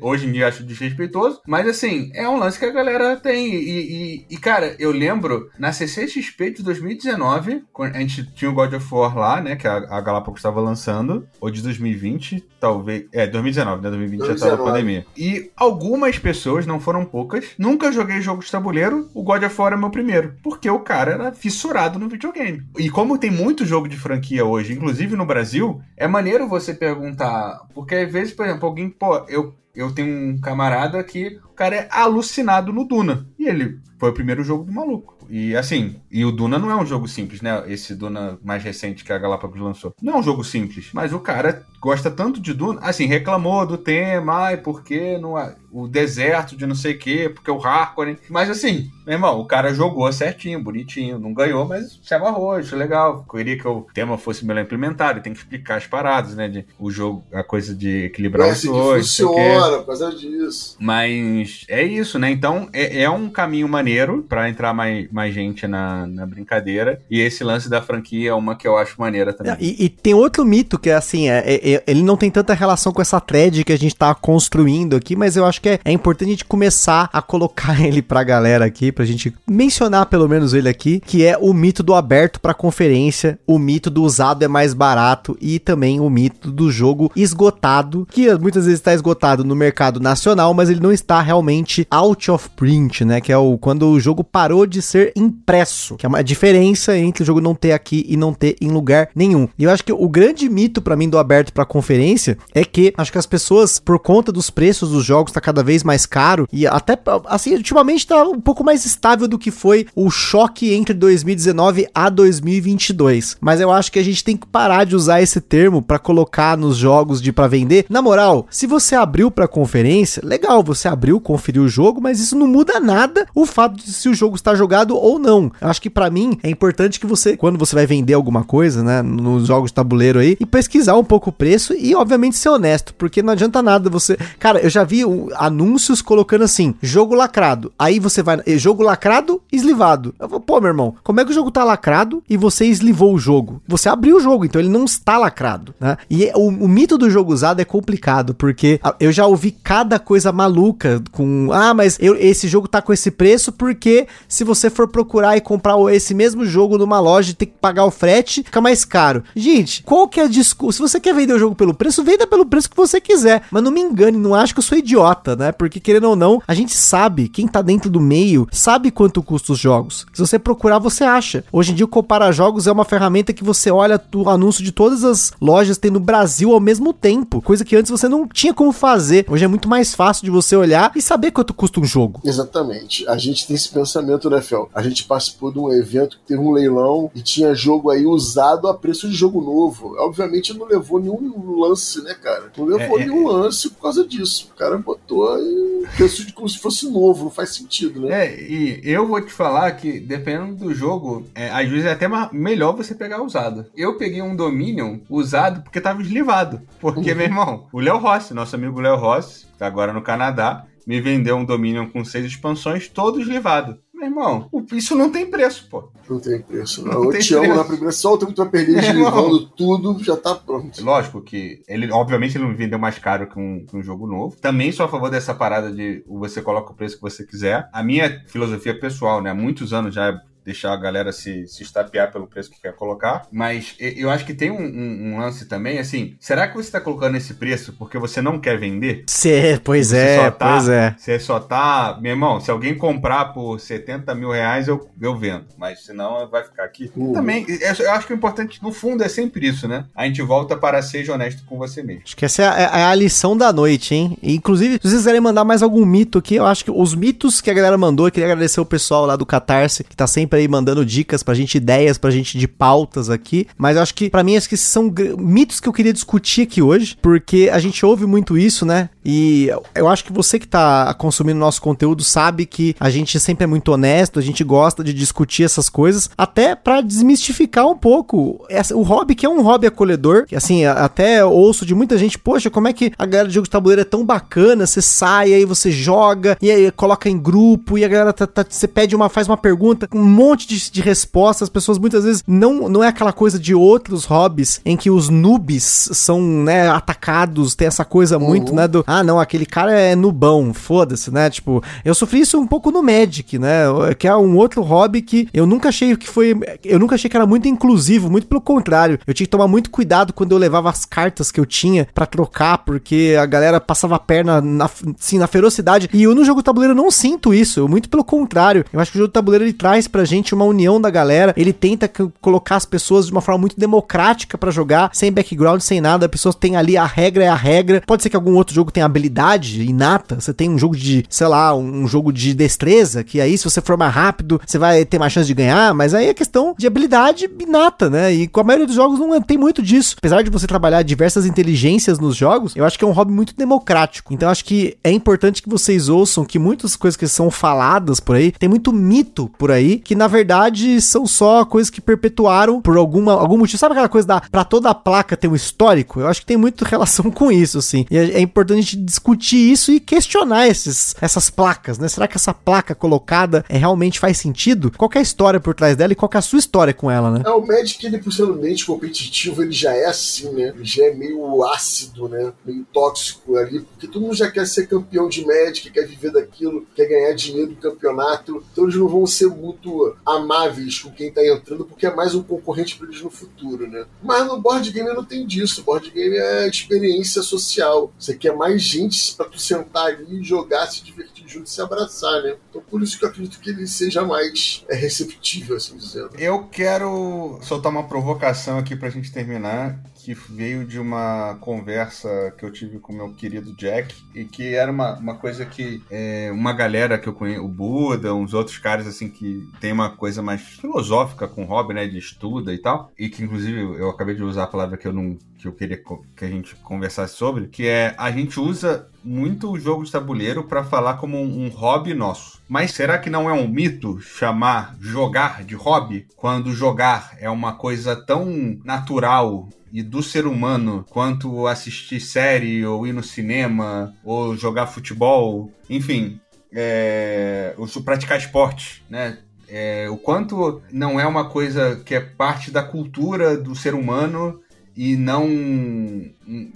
Speaker 2: hoje em dia acho desrespeitoso. Mas assim, é um lance que a galera tem. E, e- e, cara, eu lembro na CCXP de 2019, quando a gente tinha o God of War lá, né? Que a, a Galápagos estava lançando. Ou de 2020, talvez. É, 2019, né? 2020 já tava a
Speaker 3: 2019.
Speaker 2: pandemia. E algumas pessoas, não foram poucas, nunca joguei jogo de tabuleiro. O God of War é meu primeiro. Porque o cara era fissurado no videogame. E como tem muito jogo de franquia hoje, inclusive no Brasil, é maneiro você perguntar. Porque às vezes, por exemplo, alguém, pô, eu eu tenho um camarada que cara é alucinado no Duna. E ele foi o primeiro jogo do maluco. E assim, e o Duna não é um jogo simples, né? Esse Duna mais recente que a Galápagos lançou. Não é um jogo simples, mas o cara gosta tanto de Duna, assim, reclamou do tema, ai, porque não o deserto de não sei o quê, porque o Harkonnen. Mas assim, meu irmão, o cara jogou certinho, bonitinho, não ganhou, mas se amarrou, achou legal. Queria que o tema fosse melhor implementado, tem que explicar as paradas, né? De, o jogo, a coisa de equilibrar
Speaker 3: É
Speaker 2: os
Speaker 3: assim
Speaker 2: dois.
Speaker 3: funciona, por causa disso.
Speaker 2: Mas é isso, né? Então é, é um caminho maneiro pra entrar mais, mais gente na, na brincadeira. E esse lance da franquia é uma que eu acho maneira também.
Speaker 1: E, e tem outro mito que é assim, é, é- é- ele não tem tanta relação com essa thread que a gente tá construindo aqui, mas eu acho que é, é importante a gente começar a colocar ele pra galera aqui, pra gente mencionar pelo menos ele aqui, que é o mito do aberto pra conferência, o mito do usado é mais barato e também o mito do jogo esgotado, que muitas vezes está esgotado no mercado nacional, mas ele não está realmente out of print, né? Que é o quando o jogo parou de ser impresso, que é uma diferença entre o jogo não ter aqui e não ter em lugar nenhum. E eu acho que o grande mito pra mim do aberto pra conferência é que acho que as pessoas por conta dos preços dos jogos tá cada vez mais caro e até assim ultimamente tá um pouco mais estável do que foi o choque entre 2019 a 2022. Mas eu acho que a gente tem que parar de usar esse termo pra colocar nos jogos de para vender. Na moral, se você abriu pra conferência, legal, você abriu, conferiu o jogo, mas isso não muda nada o fato de se o jogo está jogado ou não. Eu acho que pra mim é importante que você, quando você vai vender alguma coisa, né, nos jogos de tabuleiro aí, e pesquisar um pouco o preço e obviamente ser honesto, porque não adianta nada você, cara, eu já vi anúncios colocando assim, jogo lacrado. Aí você vai, eh, jogo lacrado, eslivado. Eu vou, pô, meu irmão, como é que o jogo tá lacrado e você eslivou o jogo? Você abriu o jogo, então ele não está lacrado, né? E é- o, o mito do jogo usado é complicado, porque ah, eu já ouvi cada coisa maluca com, ah, mas eu- esse jogo tá com esse preço porque se você for procurar e comprar esse mesmo jogo numa loja e ter que pagar o frete, fica mais caro. Gente, qual que é a desculpa? Se você quer vender o jogo pelo preço, venda pelo preço que você quiser, mas não me engane, não acho que eu sou idiota, né? Porque querendo ou não, a gente sabe, quem tá dentro do meio, sabe quanto custa os jogos. Se você procurar, você acha. Hoje em dia, o Compara Jogos é uma ferramenta que você olha o anúncio de todas as lojas tem no Brasil ao mesmo tempo, coisa que antes você não tinha como fazer. Hoje é muito mais fácil de você olhar e saber quanto custa um jogo.
Speaker 3: Exatamente. A gente tem esse pensamento, né, Fel? A gente participou de um evento que teve um leilão e tinha jogo aí usado a preço de jogo novo. Obviamente não levou nenhum lance, né, cara? Não levou
Speaker 2: É, é,
Speaker 3: nenhum lance por causa disso. O cara botou aí preço de como se fosse novo, não faz sentido, né?
Speaker 2: É, e eu vou te falar que, dependendo do jogo, é, às vezes é até melhor você pegar usado. Eu peguei um Dominion usado porque tava eslivado. Porque, meu irmão, o Léo Rossi, nosso amigo Léo Rossi, que tá agora no Canadá, me vendeu um Dominion com seis expansões, todo eslivado. Meu irmão, o- isso não tem preço, pô.
Speaker 3: Não tem preço, não.
Speaker 2: Não
Speaker 3: eu te amo
Speaker 2: preço.
Speaker 3: na primeira solta que tu vai perder deslivando tudo, já tá pronto.
Speaker 2: Lógico que ele, obviamente, ele não me vendeu mais caro que um, que um jogo novo. Também sou a favor dessa parada de você coloca o preço que você quiser. A minha filosofia pessoal, né? Há muitos anos já é deixar a galera se, se estapear pelo preço que quer colocar. Mas eu acho que tem um, um- um lance também, assim, será que você tá colocando esse preço porque você não quer vender?
Speaker 1: Cê, pois
Speaker 2: Você
Speaker 1: é,
Speaker 2: tá-
Speaker 1: pois é.
Speaker 2: Você só tá. Meu irmão, se alguém comprar por 70 mil reais, eu, eu vendo. Mas senão vai ficar aqui.
Speaker 3: Uhum.
Speaker 2: Também, eu eu acho que o importante, no fundo, é sempre isso, né? A gente volta para seja honesto com você mesmo.
Speaker 1: Acho que essa é a, é a lição da noite, hein? E, inclusive, se vocês quiserem mandar mais algum mito aqui, eu acho que os mitos que a galera mandou, eu queria agradecer o pessoal lá do Catarse, que tá sempre aí mandando dicas pra gente, ideias pra gente de pautas aqui. Mas eu acho que, pra mim, acho que são mitos que eu queria discutir aqui hoje, porque a gente ouve muito isso, né? E eu- acho que você que tá consumindo nosso conteúdo sabe que a gente sempre é muito honesto, a gente gosta de discutir essas coisas, até pra desmistificar um pouco o hobby, que é um hobby acolhedor, que assim, até ouço de muita gente, poxa, como é que a galera de jogo de tabuleiro é tão bacana, você sai, aí você joga, e aí coloca em grupo, e a galera tá, tá- você pede uma, faz uma pergunta, um monte de, de respostas, as pessoas muitas vezes não, não é aquela coisa de outros hobbies em que os noobs são, né, atacados, tem essa coisa muito, né, do, ah, não, aquele cara é nubão, foda-se, né, tipo, eu sofri isso um pouco no Magic, né, que é um outro hobby que eu nunca achei que foi, eu nunca achei que era muito inclusivo, muito pelo contrário, eu tinha que tomar muito cuidado quando eu levava as cartas que eu tinha pra trocar, porque a galera passava a perna na, assim, na ferocidade, e eu no jogo tabuleiro não sinto isso, muito pelo contrário, eu acho que o jogo tabuleiro ele traz pra gente gente, uma união da galera. Ele tenta colocar as pessoas de uma forma muito democrática para jogar, sem background, sem nada. A pessoa tem ali a regra é a regra. Pode ser que algum outro jogo tenha habilidade inata. Você tem um jogo de, sei lá, um jogo de destreza, que aí se você for mais rápido, você vai ter mais chance de ganhar, mas aí é questão de habilidade inata, né? E com a maioria dos jogos não tem muito disso. Apesar de você trabalhar diversas inteligências nos jogos, eu acho que é um hobby muito democrático. Então acho que é importante que vocês ouçam que muitas coisas que são faladas por aí, tem muito mito por aí, que na verdade são só coisas que perpetuaram por alguma, algum motivo. Sabe aquela coisa da pra toda placa ter um histórico? Eu acho que tem muito relação com isso, assim. E é, é importante a gente discutir isso e questionar esses, essas placas, né? Será que essa placa colocada é, realmente faz sentido? Qual é a história por trás dela e qual é a sua história com ela, né?
Speaker 3: É, o Magic, ele por ser um ambiente competitivo, ele já é assim, né? Ele já é meio ácido, né? Meio tóxico ali, porque todo mundo já quer ser campeão de Magic, quer viver daquilo, quer ganhar dinheiro do campeonato. Então eles não vão ser muito amáveis com quem tá entrando, porque é mais um concorrente para eles no futuro, né? Mas no board game não tem disso. Board game é experiência social. Você quer mais gente para tu sentar ali, jogar, se divertir junto se abraçar, né? Então por isso que eu acredito que ele seja mais é, receptível, assim dizendo.
Speaker 2: Eu quero soltar uma provocação aqui pra gente terminar, que veio de uma conversa que eu tive com meu querido Jack, e que era uma, uma coisa que é, uma galera que eu conheço, o Buda, uns outros caras assim que tem uma coisa mais filosófica com o hobby, né, de estuda e tal, e que inclusive eu acabei de usar a palavra que eu não que eu queria que a gente conversasse sobre, que é a gente usa muito o jogo de tabuleiro para falar como um, um, hobby nosso. Mas será que não é um mito chamar jogar de hobby quando jogar é uma coisa tão natural e do ser humano quanto assistir série ou ir no cinema ou jogar futebol, enfim, é, praticar esporte, né? É, o quanto não é uma coisa que é parte da cultura do ser humano e não.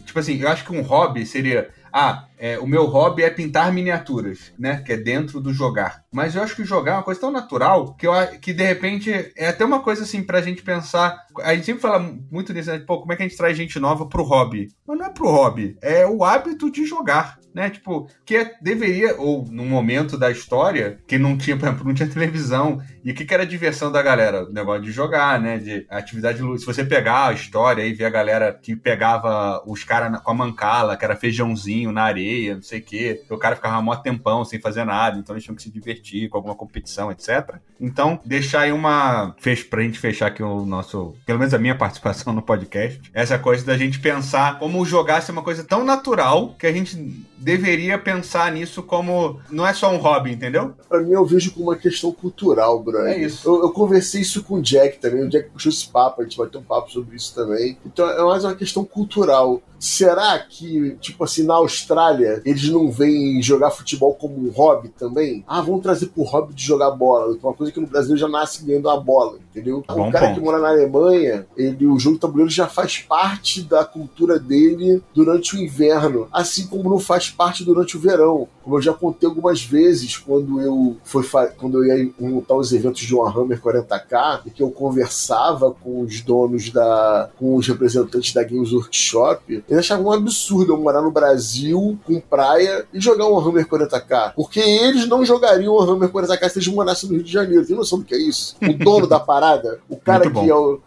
Speaker 2: Tipo assim, eu acho que um hobby seria. Ah, é, o meu hobby é pintar miniaturas, né? Que é dentro do jogar. Mas eu acho que jogar é uma coisa tão natural que, eu, que de repente é até uma coisa assim pra gente pensar. A gente sempre fala muito nisso, né? Pô, como é que a gente traz gente nova pro hobby? Mas não é pro hobby, é o hábito de jogar, né? Tipo, que é, deveria, ou num momento da história, que não tinha, por exemplo, não tinha televisão. E o que, que era a diversão da galera? O negócio de jogar, né? De atividade de luz. Se você pegar a história e ver a galera que pegava os caras com a mancala, que era feijãozinho na areia areia, não sei o quê. O cara ficava mó tempão sem fazer nada, então eles tinham que se divertir com alguma competição, etc. Então, deixar aí uma. Fech... Pra gente fechar aqui o nosso. Pelo menos a minha participação no podcast. Essa coisa da gente pensar como jogar ser uma coisa tão natural que a gente deveria pensar nisso como. Não é só um hobby, entendeu?
Speaker 3: Pra mim, eu vejo como uma questão cultural, Bruno.
Speaker 2: É isso.
Speaker 3: Eu, eu, conversei isso com o Jack também. O Jack puxou esse papo, a gente vai ter um papo sobre isso também. Então, é mais uma questão cultural. Será que, tipo assim, na Austrália, eles não veem jogar futebol como um hobby também? Ah, vamos trazer pro hobby de jogar bola. Uma coisa que no Brasil já nasce ganhando a bola, entendeu?
Speaker 2: Bom
Speaker 3: o cara
Speaker 2: ponto.
Speaker 3: que mora na Alemanha, ele, o jogo de tabuleiro já faz parte da cultura dele durante o inverno, assim como não faz parte durante o verão. Como eu já contei algumas vezes quando eu fui quando eu ia montar os eventos de Warhammer 40k e que eu conversava com os donos da com os representantes da Games Workshop, eles achavam um absurdo eu morar no Brasil com praia e jogar um Warhammer 40k, porque eles não jogariam um Warhammer 40k se eles morassem no Rio de Janeiro. Tem noção do que é isso? O dono da parada, o cara que é o?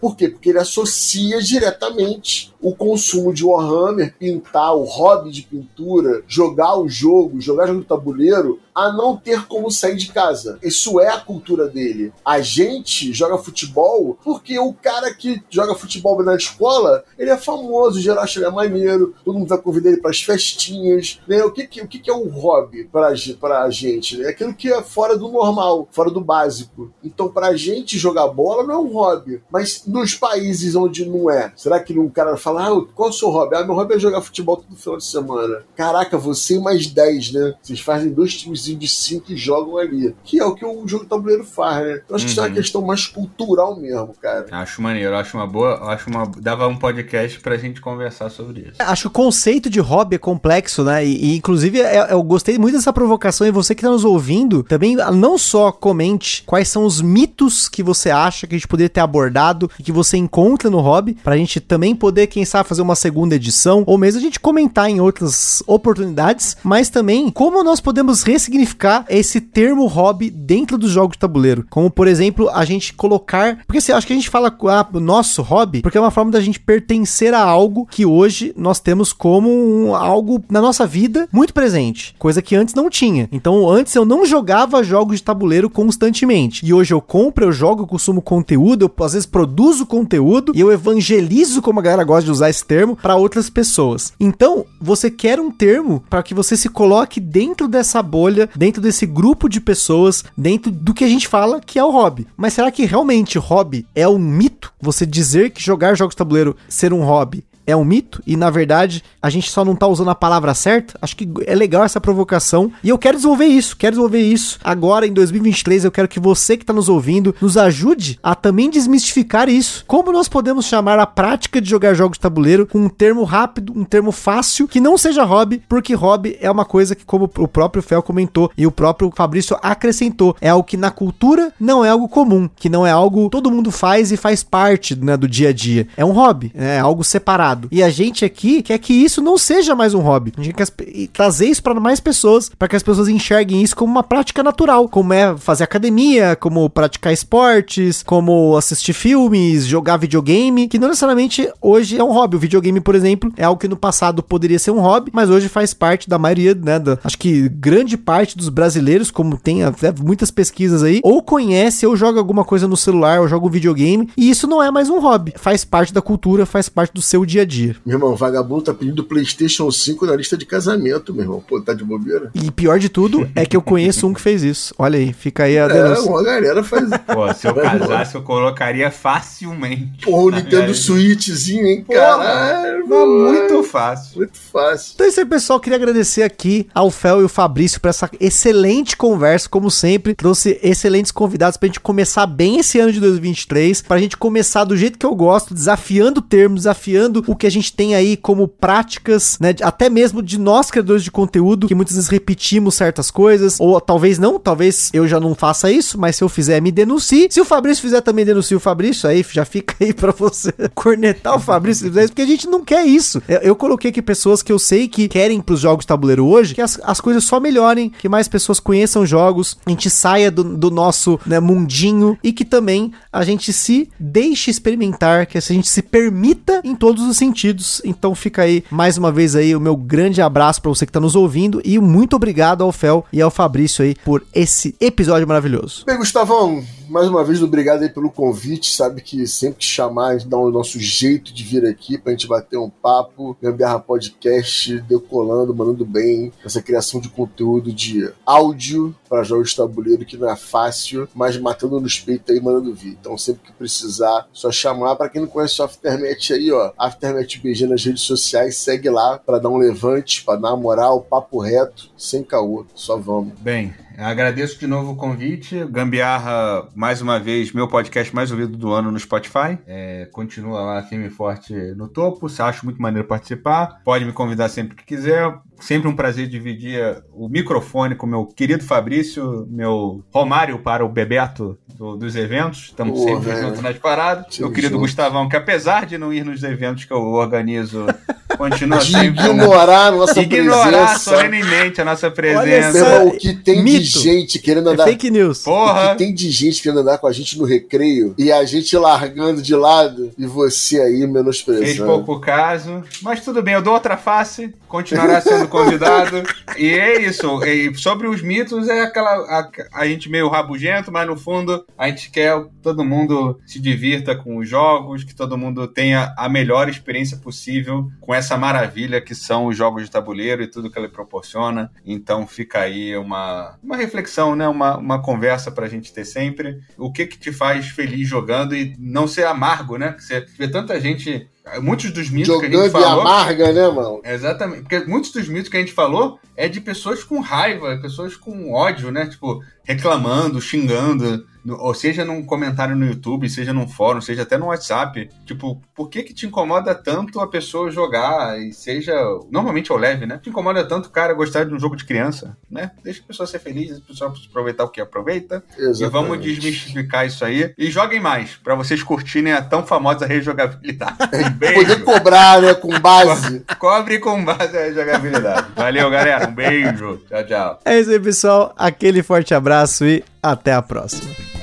Speaker 3: Por quê? Porque ele associa diretamente o consumo de Warhammer, pintar, o hobby de pintura, jogar o jogo, jogar jogo de tabuleiro, a não ter como sair de casa. Isso é a cultura dele. A gente joga futebol porque o cara que joga futebol na escola, ele é famoso, geral ele é maneiro, todo mundo vai convidar ele para as festinhas. Né? O, que, que, o que, que é um hobby para a gente? É aquilo que é fora do normal, fora do básico. Então, para a gente jogar bola não é um hobby. Mas nos países onde não é, será que um cara fala, ah, qual é o seu hobby? Ah, meu hobby é jogar futebol todo final de semana. Caraca, você e mais 10, né? Vocês fazem dois times de 5 e jogam ali. Que é o que o jogo tabuleiro faz, né? Eu acho que isso é uma questão mais cultural mesmo, cara.
Speaker 2: Acho maneiro, acho uma boa. Acho uma. Dava um podcast pra gente conversar sobre isso.
Speaker 1: Acho que o conceito de hobby é complexo, né? E, e inclusive é, eu gostei muito dessa provocação e você que tá nos ouvindo, também não só comente quais são os mitos que você acha que a gente poderia ter abordado e que você encontra no hobby, pra gente também poder, quem sabe fazer uma segunda edição, ou mesmo a gente comentar em outras oportunidades, mas também como nós podemos ressignificar esse termo hobby dentro dos jogos de tabuleiro. Como, por exemplo, a gente colocar. Porque assim, acho que a gente fala ah, nosso hobby, porque é uma forma da gente pertencer a algo que hoje nós temos como um, algo na nossa vida muito presente, coisa que antes não tinha. Então, antes eu não jogava jogos de tabuleiro constantemente. E hoje eu compro, eu jogo, eu consumo conteúdo, eu às vezes produzo conteúdo e eu evangelizo, como a galera gosta de usar esse termo, para outras pessoas. Então, você quer um termo para que você se coloque dentro dessa bolha, dentro desse grupo de pessoas, dentro do que a gente fala que é o hobby. Mas será que realmente hobby é um mito? Você dizer que jogar jogos de tabuleiro ser um hobby é um mito e na verdade a gente só não tá usando a palavra certa. Acho que é legal essa provocação e eu quero desenvolver isso, quero desenvolver isso. Agora em 2023 eu quero que você que tá nos ouvindo nos ajude a também desmistificar isso. Como nós podemos chamar a prática de jogar jogos de tabuleiro com um termo rápido, um termo fácil, que não seja hobby, porque hobby é uma coisa que como o próprio Fel comentou e o próprio Fabrício acrescentou, é algo que na cultura não é algo comum, que não é algo todo mundo faz e faz parte né, do dia a dia. É um hobby, é algo separado. E a gente aqui quer que isso não seja mais um hobby. A gente quer trazer isso para mais pessoas, para que as pessoas enxerguem isso como uma prática natural, como é fazer academia, como praticar esportes, como assistir filmes, jogar videogame, que não necessariamente hoje é um hobby. O videogame, por exemplo, é algo que no passado poderia ser um hobby, mas hoje faz parte da maioria, né, da, acho que grande parte dos brasileiros, como tem até muitas pesquisas aí, ou conhece ou joga alguma coisa no celular, ou joga um videogame, e isso não é mais um hobby. Faz parte da cultura, faz parte do seu dia a dia.
Speaker 3: Meu irmão, vagabundo tá pedindo PlayStation 5 na lista de casamento, meu irmão. Pô, tá de bobeira?
Speaker 1: E pior de tudo é que eu conheço um que fez isso. Olha aí, fica aí a
Speaker 3: é, denúncia. É, uma galera faz
Speaker 2: Pô, se eu casasse, eu colocaria facilmente.
Speaker 3: Porra, o Nintendo Switchzinho, hein, cara?
Speaker 2: muito fácil.
Speaker 3: Muito fácil.
Speaker 1: Então é isso aí, pessoal. Queria agradecer aqui ao Fel e ao Fabrício por essa excelente conversa, como sempre. Trouxe excelentes convidados pra gente começar bem esse ano de 2023, pra gente começar do jeito que eu gosto, desafiando termos, desafiando o que a gente tem aí como práticas, né, até mesmo de nós criadores de conteúdo, que muitas vezes repetimos certas coisas, ou talvez não, talvez eu já não faça isso, mas se eu fizer, me denuncie. Se o Fabrício fizer, também denuncie o Fabrício, aí já fica aí pra você cornetar o Fabrício se fizer isso, porque a gente não quer isso. Eu, eu coloquei aqui pessoas que eu sei que querem pros jogos de tabuleiro hoje, que as, as coisas só melhorem, que mais pessoas conheçam jogos, a gente saia do, do nosso né, mundinho e que também a gente se deixe experimentar, que a gente se permita em todos os sentidos. Então fica aí mais uma vez aí o meu grande abraço para você que está nos ouvindo e muito obrigado ao Fel e ao Fabrício aí por esse episódio maravilhoso.
Speaker 3: Bem, Gustavão, mais uma vez, obrigado aí pelo convite. Sabe que sempre que chamar, a gente dá o nosso jeito de vir aqui pra gente bater um papo. Gambiarra Podcast decolando, mandando bem. Essa criação de conteúdo de áudio para jogos de tabuleiro que não é fácil, mas matando no peito aí, mandando vir. Então, sempre que precisar, só chamar. Para quem não conhece o Aftermath aí, ó, Aftermath BG nas redes sociais, segue lá para dar um levante, para dar uma moral, papo reto, sem caô. Só vamos.
Speaker 2: Bem, Agradeço de novo o convite. Gambiarra, mais uma vez, meu podcast mais ouvido do ano no Spotify. É, continua lá firme e forte no topo. Se acha muito maneiro participar, pode me convidar sempre que quiser. Sempre um prazer dividir o microfone com meu querido Fabrício, meu Romário para o Bebeto do, dos eventos. Estamos sempre juntos nas paradas. Meu querido junto. Gustavão, que apesar de não ir nos eventos que eu organizo, continua
Speaker 3: de sempre. Ignorar a nossa
Speaker 2: ignorar presença. solenemente a nossa presença.
Speaker 3: Olha, o que tem Mito. de gente querendo é andar.
Speaker 1: É fake news.
Speaker 2: Porra.
Speaker 3: O que tem de gente querendo andar com a gente no recreio e a gente largando de lado e você aí menosprezando.
Speaker 2: Fez pouco caso, mas tudo bem, eu dou outra face, continuará sendo convidado. e é isso. E sobre os mitos, é aquela. A, a, gente meio rabugento, mas no fundo a gente quer que todo mundo se divirta com os jogos, que todo mundo tenha a melhor experiência possível com essa maravilha que são os jogos de tabuleiro e tudo que ele proporciona. Então fica aí uma, uma reflexão, né? uma, uma conversa pra gente ter sempre. O que que te faz feliz jogando e não ser amargo, né? Você vê tanta gente Muitos dos mitos
Speaker 3: Jogando
Speaker 2: que a gente falou.
Speaker 3: amarga, né, mano?
Speaker 2: Exatamente. Porque muitos dos mitos que a gente falou é de pessoas com raiva, pessoas com ódio, né? Tipo, reclamando, xingando. No- ou seja num comentário no YouTube, seja num fórum, seja até no WhatsApp, tipo, por que que te incomoda tanto a pessoa jogar e seja, normalmente é o leve, né? Te incomoda tanto o cara gostar de um jogo de criança, né? Deixa a pessoa ser feliz, a pessoa aproveitar o que aproveita. E vamos desmistificar isso aí. E joguem mais, pra vocês curtirem a tão famosa rejogabilidade.
Speaker 3: Poder
Speaker 2: Beijo.
Speaker 3: cobrar, né, com base.
Speaker 2: Cobre com base a rejogabilidade. Valeu, galera. Um beijo. Tchau, tchau.
Speaker 1: É isso aí, pessoal. Aquele forte abraço e até a próxima.